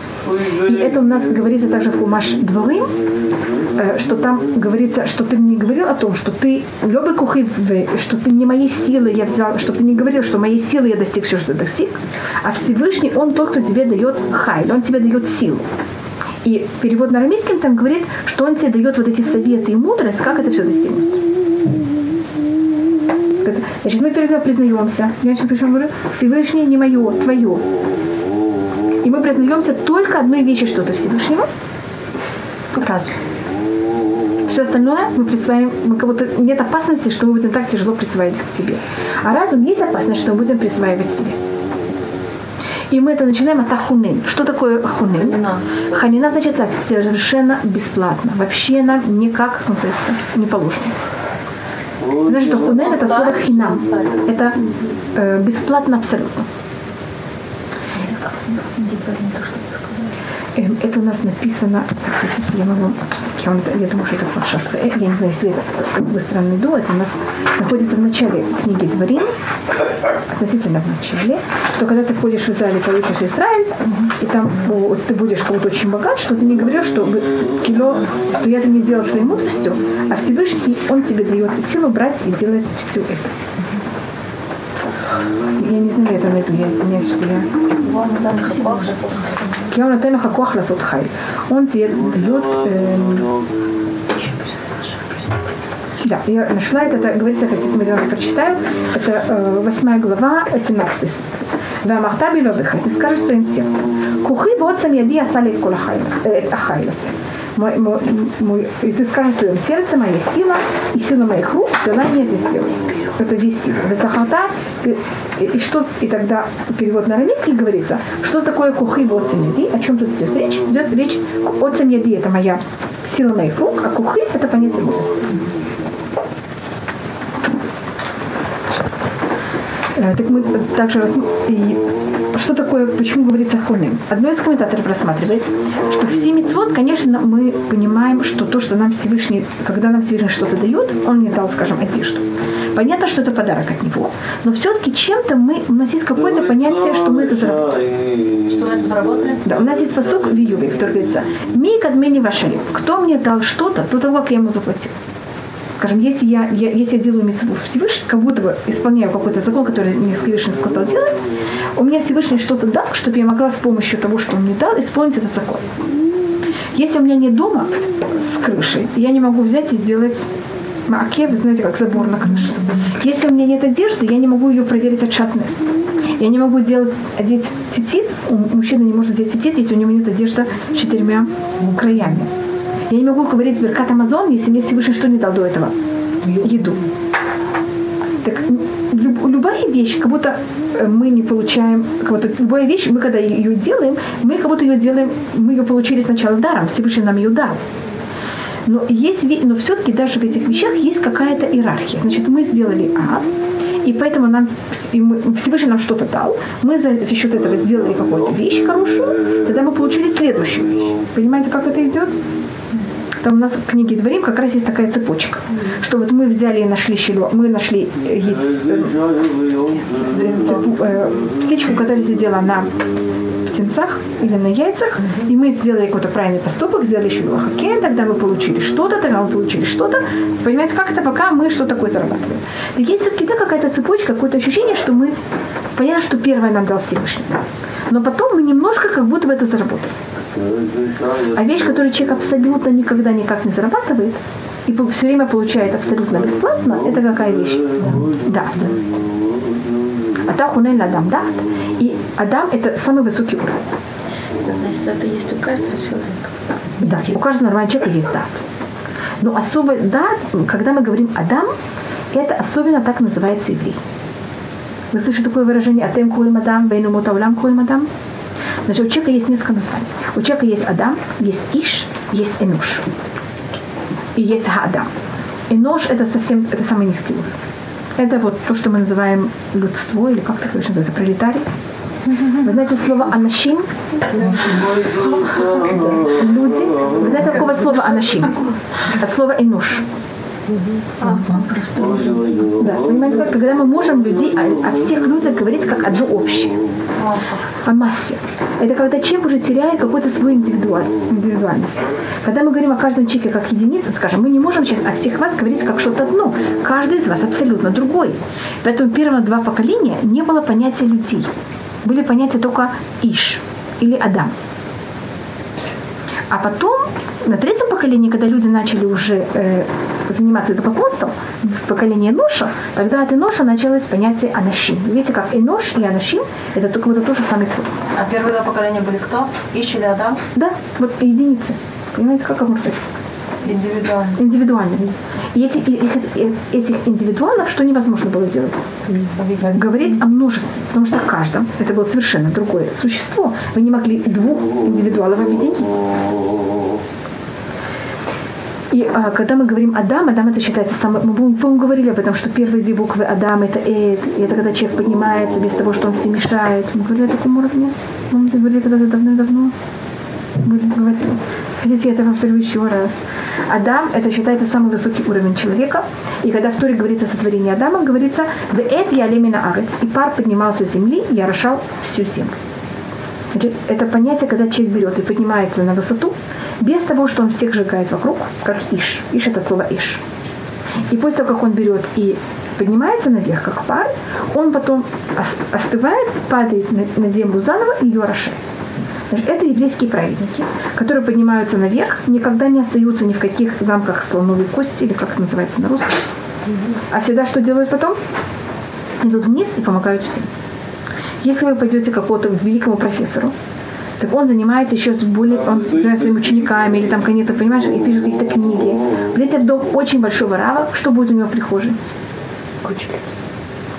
И это у нас говорится также в Хумаш Дворым, э, что там говорится, что ты мне говорил о том, что ты любый кухи, что ты не моей силы я взял, что ты не говорил, что моей силы я достиг все, что достиг, а Всевышний, он тот, кто тебе дает хайль, он тебе дает силу. И перевод на арамейском там говорит, что он тебе дает вот эти советы и мудрость, как это все достигнуть. Значит, мы перед этим признаемся. Я сейчас причем говорю, Всевышний не мое, твое. И мы признаемся только одной вещи, что это Всевышнего. Разум. Все остальное мы присваиваем, мы как будто нет опасности, что мы будем так тяжело присваивать к себе. А разум есть опасность, что мы будем присваивать себе. И мы это начинаем от ахунын. Что такое ахунын? Ханина. Ханина значит совершенно бесплатно. Вообще нам никак, как называется, не положено. Что хунен это слово хинам. Это э, бесплатно абсолютно. Эм, Это у нас написано, хотите, я могу, я, вам- я думаю, что это фаршав. Э, Я не знаю, если это быстро найду, это у нас находится в начале книги Дворин, относительно в начале, что когда ты ходишь в Израиль получишь Израиль, и там о, ты будешь кого-то очень богат, что ты не говоришь, что кило, что я это не делал своей мудростью, а Всевышний, он тебе дает силу брать и делать все это. Я не знаю, это найду, я извиняюсь, что я... כי הוא נותן לך כוח לעשות חי. Он тебе дает... эм, Да, я нашла это, это говорится, хотите, я вам прочитаю. Это э, 8 глава, 17 стих. ואמרת בלבבך, תזכר своим сердцем. כוחי בעוצם ידי עשה לי את כל החי, э, את החי הזה. Мой, мой, мой, и ты скажешь своем сердце, моя сила и сила моих рук, дала мне это сделать. Это весь сила. Высохота, и, и, и что, и тогда перевод на арамейский говорится, что такое кухи в яди, о чем тут идет речь? Идет речь, отцем яди это моя сила моих рук, а кухи это понятие мудрости. Так мы также рас- и что такое, почему говорится хуним? Одно из комментаторов рассматривает, что в семь мицвод, конечно, мы понимаем, что то, что нам Всевышний, когда нам Всевышний что-то дает, он мне дал, скажем, одежду. Понятно, что это подарок от него. Но все-таки чем-то мы, у нас есть какое-то понятие, что мы это заработали. Что это заработали? Да, у нас есть посук в Июбе, который говорится, «Ми кадмени вашали». Кто мне дал что-то, до того, как я ему заплатил. Скажем, если я, я, если я делаю митцву Всевышний, как будто бы исполняю какой-то закон, который мне Всевышний сказал делать, у меня Всевышний что-то дал, чтобы я могла с помощью того, что он мне дал, исполнить этот закон. Если у меня нет дома с крышей, я не могу взять и сделать маке, вы знаете, как забор на крыше. Если у меня нет одежды, я не могу ее проверить от шатнес. Я не могу делать, одеть тетит, мужчина не может одеть тетит, если у него нет одежды четырьмя краями. Я не могу говорить Беркат Амазон, если мне Всевышний что не дал до этого? Еду. Так люб- любая вещь, как будто э, мы не получаем, как будто любая вещь, мы когда ее делаем, мы как будто ее делаем, мы ее получили сначала даром, Всевышний нам ее дал. Но, есть, но все-таки даже в этих вещах есть какая-то иерархия. Значит, мы сделали А, и поэтому нам и мы, Всевышний нам что-то дал, мы за, за счет этого сделали какую-то вещь хорошую, тогда мы получили следующую вещь. Понимаете, как это идет? Там у нас в книге Дворим как раз есть такая цепочка, что вот мы взяли и нашли щело, мы нашли э, яйц- э, э, птичку, которая сидела на птенцах или на яйцах, и мы сделали какой-то правильный поступок, сделали еще хоккей, тогда мы получили что-то, тогда мы получили что-то. Понимаете, как это пока мы что такое зарабатываем. Так есть все-таки да, какая-то цепочка, какое-то ощущение, что мы, понятно, что первое нам дал Всевышний. Но потом мы немножко как будто бы это заработали. А вещь, которую человек абсолютно никогда никак не зарабатывает, и все время получает абсолютно бесплатно, это какая вещь? Да. А так он Адам, да? И Адам это самый высокий уровень. Значит, это есть у каждого человека. Да, у каждого нормального человека есть дат. Но особо дат, когда мы говорим Адам, это особенно так называется еврей. Вы слышите такое выражение «Атем куэль мадам, вейну мутаулям куэль мадам»? Значит, у человека есть несколько названий. У человека есть Адам, есть Иш, есть Энош. И есть Хаадам. Энош это совсем, это самый низкий уровень. Это вот то, что мы называем людство, или как это называется, пролетарий. Вы знаете слово «анашим»? Люди. Вы знаете какого слова «анашим»? От слова Да, понимаете, как? Когда мы можем людей, о, о всех людях говорить как одно общее. О массе. Это когда человек уже теряет какую-то свою индивидуаль, индивидуальность. Когда мы говорим о каждом человеке как единице, скажем, мы не можем сейчас о всех вас говорить как что-то одно. Каждый из вас абсолютно другой. Поэтому первые два поколения не было понятия людей. Были понятия только Иш или Адам. А потом, на третьем поколении, когда люди начали уже э, заниматься идолопоклонством, в поколении Ноша, тогда от Эноша началось понятие Анашим. Видите, как Энош и Анашим – это только вот тот же самый код. А первые два поколения были кто? Ищ или Адам? Да, вот единицы. Понимаете, как можно сказать? Индивидуально. Индивидуально. И эти, и, и, этих индивидуалов что невозможно было сделать? Говорить о множестве, потому что каждом это было совершенно другое существо. Вы не могли двух индивидуалов объединить. И а, когда мы говорим Адам, Адам это считается самым... Мы, по-моему, говорили об этом, что первые две буквы Адам это Эд, и это когда человек поднимается без того, что он все мешает. Мы говорили о таком уровне? Мы говорили когда-то давно-давно. Говорили. Хотите, я это повторю еще раз. Адам – это считается самый высокий уровень человека. И когда в Туре говорится о сотворении Адама, говорится «Веэт я лемина арец» и пар поднимался с земли и орошал всю землю. Значит, это понятие, когда человек берет и поднимается на высоту, без того, что он всех сжигает вокруг, как Иш. Иш – это слово Иш. И после того, как он берет и поднимается наверх, как пар, он потом остывает, падает на землю заново и ее орошает. Это еврейские праведники, которые поднимаются наверх, никогда не остаются ни в каких замках слоновой кости, или как это называется на русском. А всегда что делают потом? Идут вниз и помогают всем. Если вы пойдете к какому-то великому профессору, так он занимается еще с более, он занимается своими учениками, или там какие-то, понимаешь, и пишет какие-то книги. Придете в дом очень большого рава, что будет у него в прихожей?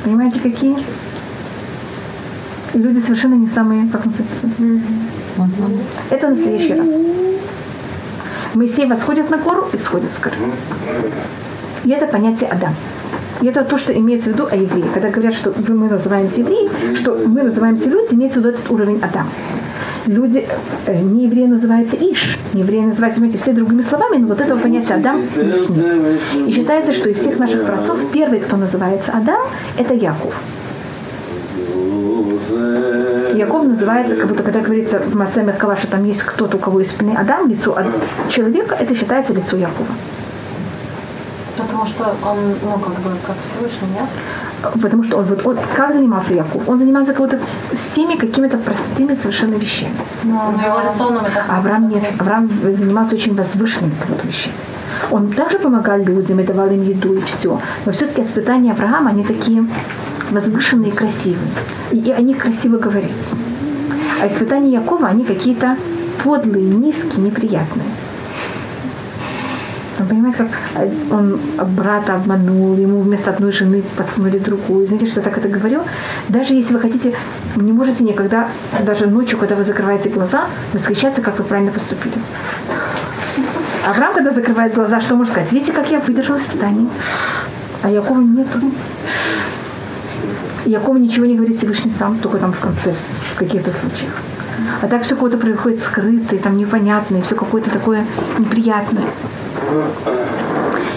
Понимаете, какие? Люди совершенно не самые, как называется, mm-hmm. это настоящий раб. Моисей восходит на гору и сходит с горы. И это понятие Адам. И это то, что имеется в виду о евреи. Когда говорят, что мы называемся евреи, что мы называемся люди, имеется в виду этот уровень Адам. Люди, э, не евреи называются Иш, не евреи называются, знаете, все другими словами, но вот этого понятия Адам нет. И считается, что из всех наших праотцов первый, кто называется Адам, это Яков. Яков называется, как будто когда говорится в Масе Меркава, что там есть кто-то, у кого есть спины Адам, лицо человека, это считается лицо Якова. Потому что он, ну, как бы, как Всевышний, нет? Потому что он, вот, он, как занимался Яков? Он занимался как с теми какими-то простыми совершенно вещами. Но, но его лицо это Авраам нет. Авраам занимался очень возвышенными вот вещами. Он также помогал людям и давал им еду и все. Но все-таки испытания Авраама, они такие возвышенные и красивые. И, и о них красиво говорить. А испытания Якова, они какие-то подлые, низкие, неприятные. Он понимаете, как он брата обманул, ему вместо одной жены подсунули другую. Знаете, что я так это говорю? Даже если вы хотите, не можете никогда, даже ночью, когда вы закрываете глаза, восхищаться, как вы правильно поступили. Авраам, когда закрывает глаза, что может сказать? Видите, как я выдержал испытание? А Якова нету. Яков ничего не говорит Всевышний сам, только там в конце, в каких-то случаях. А так все какое-то происходит скрытое, там непонятное, все какое-то такое неприятное.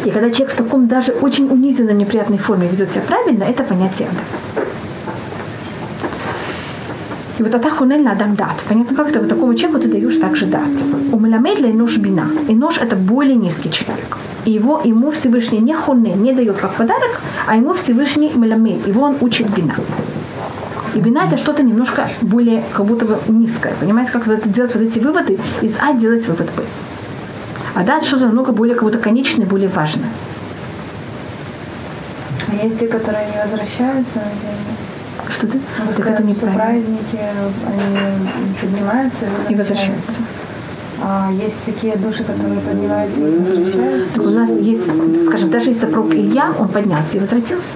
И когда человек в таком даже очень унизенной, неприятной форме ведет себя правильно, это понятие и вот это хунель на адам дат. Понятно, как ты вот такому человеку ты даешь также дат. У меламед для нож бина. И нож это более низкий человек. И его, ему Всевышний не хунель, не дает как подарок, а ему Всевышний меламед. Его он учит бина. И бина это что-то немножко более, как будто бы низкое. Понимаете, как вот это делать вот эти выводы, из А делать вывод Б. А дат что-то намного более, как будто конечное, более важное. А есть те, которые не возвращаются на землю? Что ты? А так это неправильно. Праздники, они поднимаются и возвращаются. А есть такие души, которые поднимаются и возвращаются. Так у нас есть, скажем, даже если супруг Илья, он поднялся и возвратился.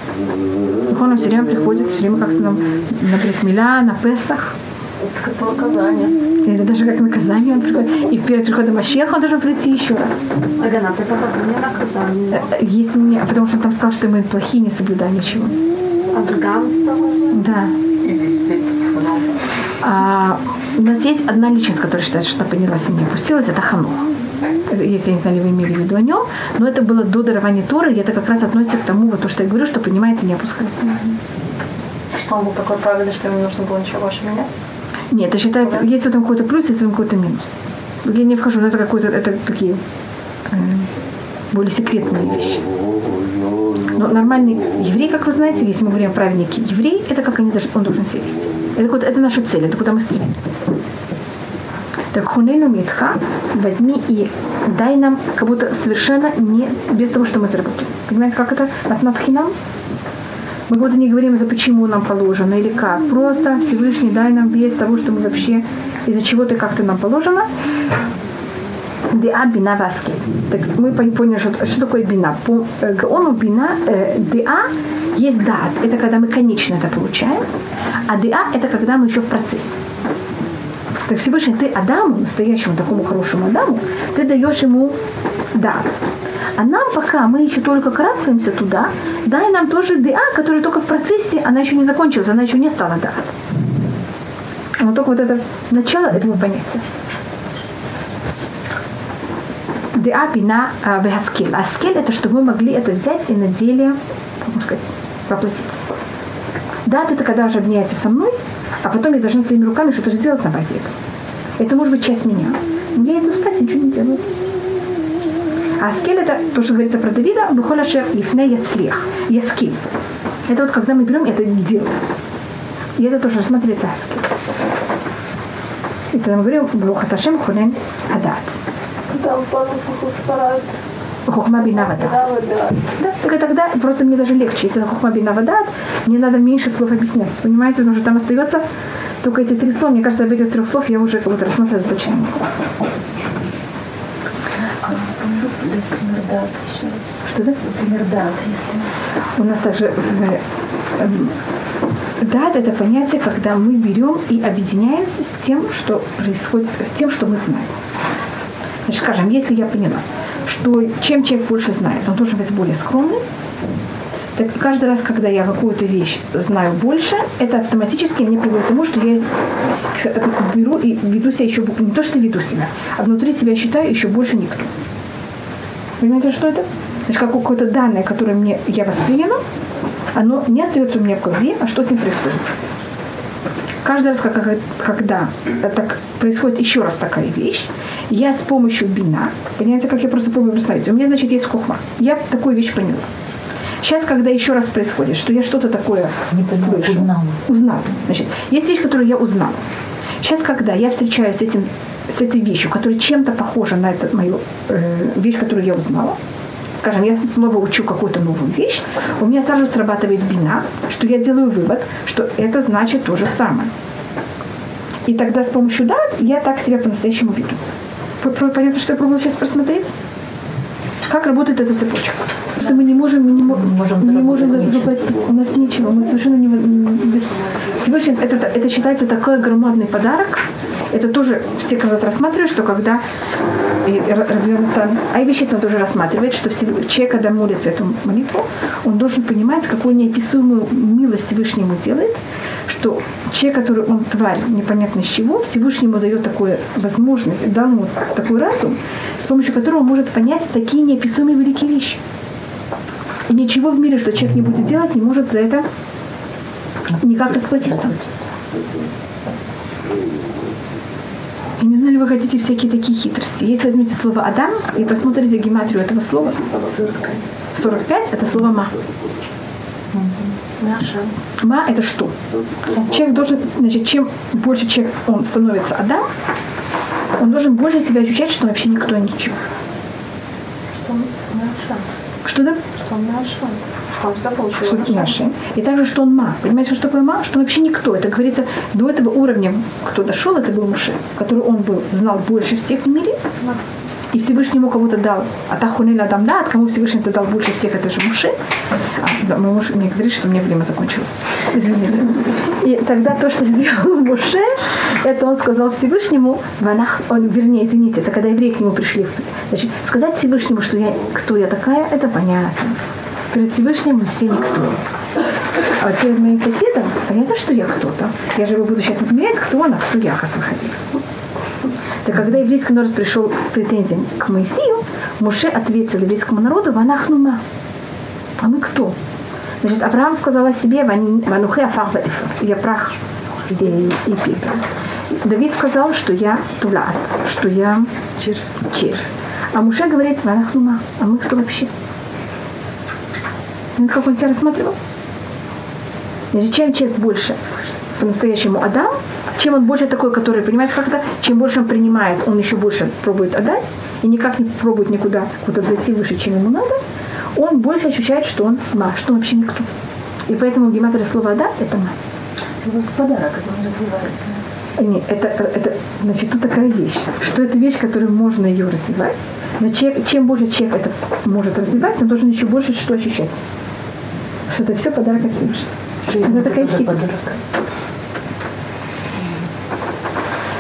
Так он все время приходит, все время как-то нам на Прихмеля, на Песах. Это как наказание. Это даже как наказание он приходит. И перед приходом Машеха он должен прийти еще раз. Ага, на не наказание. Если не, потому что он там сказал, что мы плохие, не соблюдаем ничего. От гамстера? Да. А, у нас есть одна личность, которая считает, что поднялась и не опустилась, это Ханух. Если я не знаю, вы имели в виду о нем, но это было до дарования Торы, и это как раз относится к тому, вот то, что я говорю, что поднимает и не опускается. Что он был такой правильный, что ему нужно было ничего больше менять? Нет, это считается, есть в этом какой-то плюс, есть в этом какой-то минус. Я не вхожу, но это какой-то, это такие эм, более секретные вещи. Но нормальный еврей, как вы знаете, если мы говорим о праведнике еврей, это как они должны, он должен вести. Это, это наша цель, это куда мы стремимся. Так хунейну митха, возьми и дай нам как будто совершенно не без того, что мы заработали. Понимаете, как это? Матнатхинам? Мы как будто не говорим, это почему нам положено или как. Просто Всевышний дай нам без того, что мы вообще из-за чего-то как-то нам положено. Деа бина васки. Так мы пон- поняли, что, что такое бина. По э, гаону бина, э, есть дат. Это когда мы конечно это получаем. А деа это когда мы еще в процессе. Так Всевышний, ты Адаму, настоящему такому хорошему Адаму, ты даешь ему дат. А нам пока мы еще только карабкаемся туда, дай нам тоже ДА, которая только в процессе, она еще не закончилась, она еще не стала дат. Но только вот это начало этого понятия. Деа, бина, а, вегаскель. А скель это, чтобы мы могли это взять и на деле, как можно сказать, воплотить. Дат это когда же объединяется со мной, а потом я должна своими руками что-то сделать на базе этого. Это может быть часть меня. Я иду спать и ничего не делаю. А это то, что говорится про Давида, Бухола Шер Лифне Яцлех. Яскиль. Это вот когда мы берем это дело. И это тоже рассматривается аскель. И тогда мы говорим Брухаташем Хунен Адат. Там по носу стараются. Хухма бина вадат. Да, так тогда просто мне даже легче. Если это хухма бина вадат, мне надо меньше слов объяснять. Понимаете, потому что там остается только эти три слова. Мне кажется, об этих трех слов я уже как будто рассматриваю достаточно. Что да? Например, дат, если... У нас также э, эм, дат это понятие, когда мы берем и объединяемся с тем, что происходит, с тем, что мы знаем. Значит, скажем, если я поняла, что чем человек больше знает, он должен быть более скромным, так каждый раз, когда я какую-то вещь знаю больше, это автоматически мне приводит к тому, что я беру и веду себя еще, не то, что веду себя, а внутри себя считаю еще больше никто. Понимаете, что это? Значит, как какое-то данное, которое мне я восприняла, оно не остается у меня в голове, а что с ним происходит? Каждый раз, как- когда так происходит еще раз такая вещь, я с помощью бина, понимаете, как я просто пробую представить, у меня, значит, есть кухма. Я такую вещь поняла. Сейчас, когда еще раз происходит, что я что-то такое Не слышу, узнал. узнал. Значит, есть вещь, которую я узнала. Сейчас, когда я встречаюсь с, этим, с этой вещью, которая чем-то похожа на эту мою э, вещь, которую я узнала, скажем, я снова учу какую-то новую вещь, у меня сразу срабатывает бина, что я делаю вывод, что это значит то же самое. И тогда с помощью дат я так себя по-настоящему веду. Понятно, что я пробую сейчас просмотреть? Как работает эта цепочка? Что мы не можем, мы не, мо- Не можем не можем ничего. заплатить. У нас нечего, мы совершенно не... без- Всевышний, это, это считается такой громадный подарок. Это тоже все когда рассматривают, что когда а и вещица он тоже рассматривает, что Всев- человек, когда молится эту молитву, он должен понимать, какую неописуемую милость Всевышнему делает, что человек, который он тварь, непонятно с чего, Всевышнему дает такую возможность, дал ему такой разум, с помощью которого он может понять такие неописуемые великие вещи. И ничего в мире, что человек не будет делать, не может за это никак расплатиться. Я не знаю, ли вы хотите всякие такие хитрости. Если возьмете слово «Адам» и просмотрите гематрию этого слова, 45 – это слово «ма». Ма – это что? Человек должен, значит, чем больше человек он становится Адам, он должен больше себя ощущать, что вообще никто и ничего. Что да? Что он Ашем. Что он все получил. Что он Ашем. И также, что он ма. Понимаете, что такое ма? Что он вообще никто. Это говорится, до этого уровня, кто дошел, это был Муше, который он был, знал больше всех в мире. И Всевышнему кого-то дал. А Тахунина там да, от кому Всевышний дал больше всех, это же Муше. А, да, мой муж мне говорит, что у меня время закончилось. Извините. И тогда то, что сделал Муше, это он сказал Всевышнему, ванах, он, вернее, извините, это когда евреи к нему пришли. Значит, сказать Всевышнему, что я, кто я такая, это понятно. Перед Всевышним мы все никто. А вот перед моим соседом понятно, что я кто-то. Я же его буду сейчас измерять, кто он, а кто я, Хасвахадив. Так когда еврейский народ пришел к претензиям к Моисею, Муше ответил еврейскому народу, ванахнума. А мы кто? Значит, Авраам сказал о себе, ванухе афах я прах и, и пепел. Давид сказал, что я тулат, что я червь. червь. А Муше говорит, ванахнума, а мы кто вообще? Как он себя рассматривал? Значит, чем человек больше по-настоящему Адам, чем он больше такой, который, понимаете, как это, чем больше он принимает, он еще больше пробует отдать, и никак не пробует никуда куда зайти выше, чем ему надо, он больше ощущает, что он ма, что он вообще никто. И поэтому гематрия слова «да» – это ма. Это подарок, это не развивается. Нет, это, это, значит, тут такая вещь, что это вещь, которую можно ее развивать, но чем, чем больше человек это может развивать, он должен еще больше что ощущать. Что это все подарок от Всевышнего. Это такая хитрость.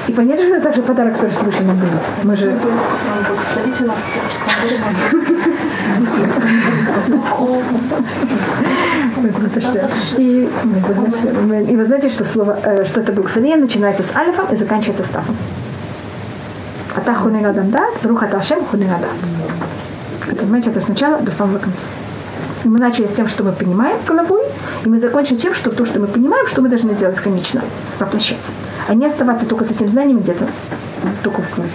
И понятно, что это также подарок, который Всевышний нам дает. Мы же... Благословите нас, и, и вы знаете, что слово, э, что это благословение начинается с альфа и заканчивается с тафом. Ата хунегадам дат, рух ата ашем хунегадат. Это, понимаете, это сначала до самого конца. И мы начали с тем, что мы понимаем головой, и мы закончим тем, что то, что мы понимаем, что мы должны делать конечно, воплощаться. А не оставаться только с этим знанием где-то, только в голове.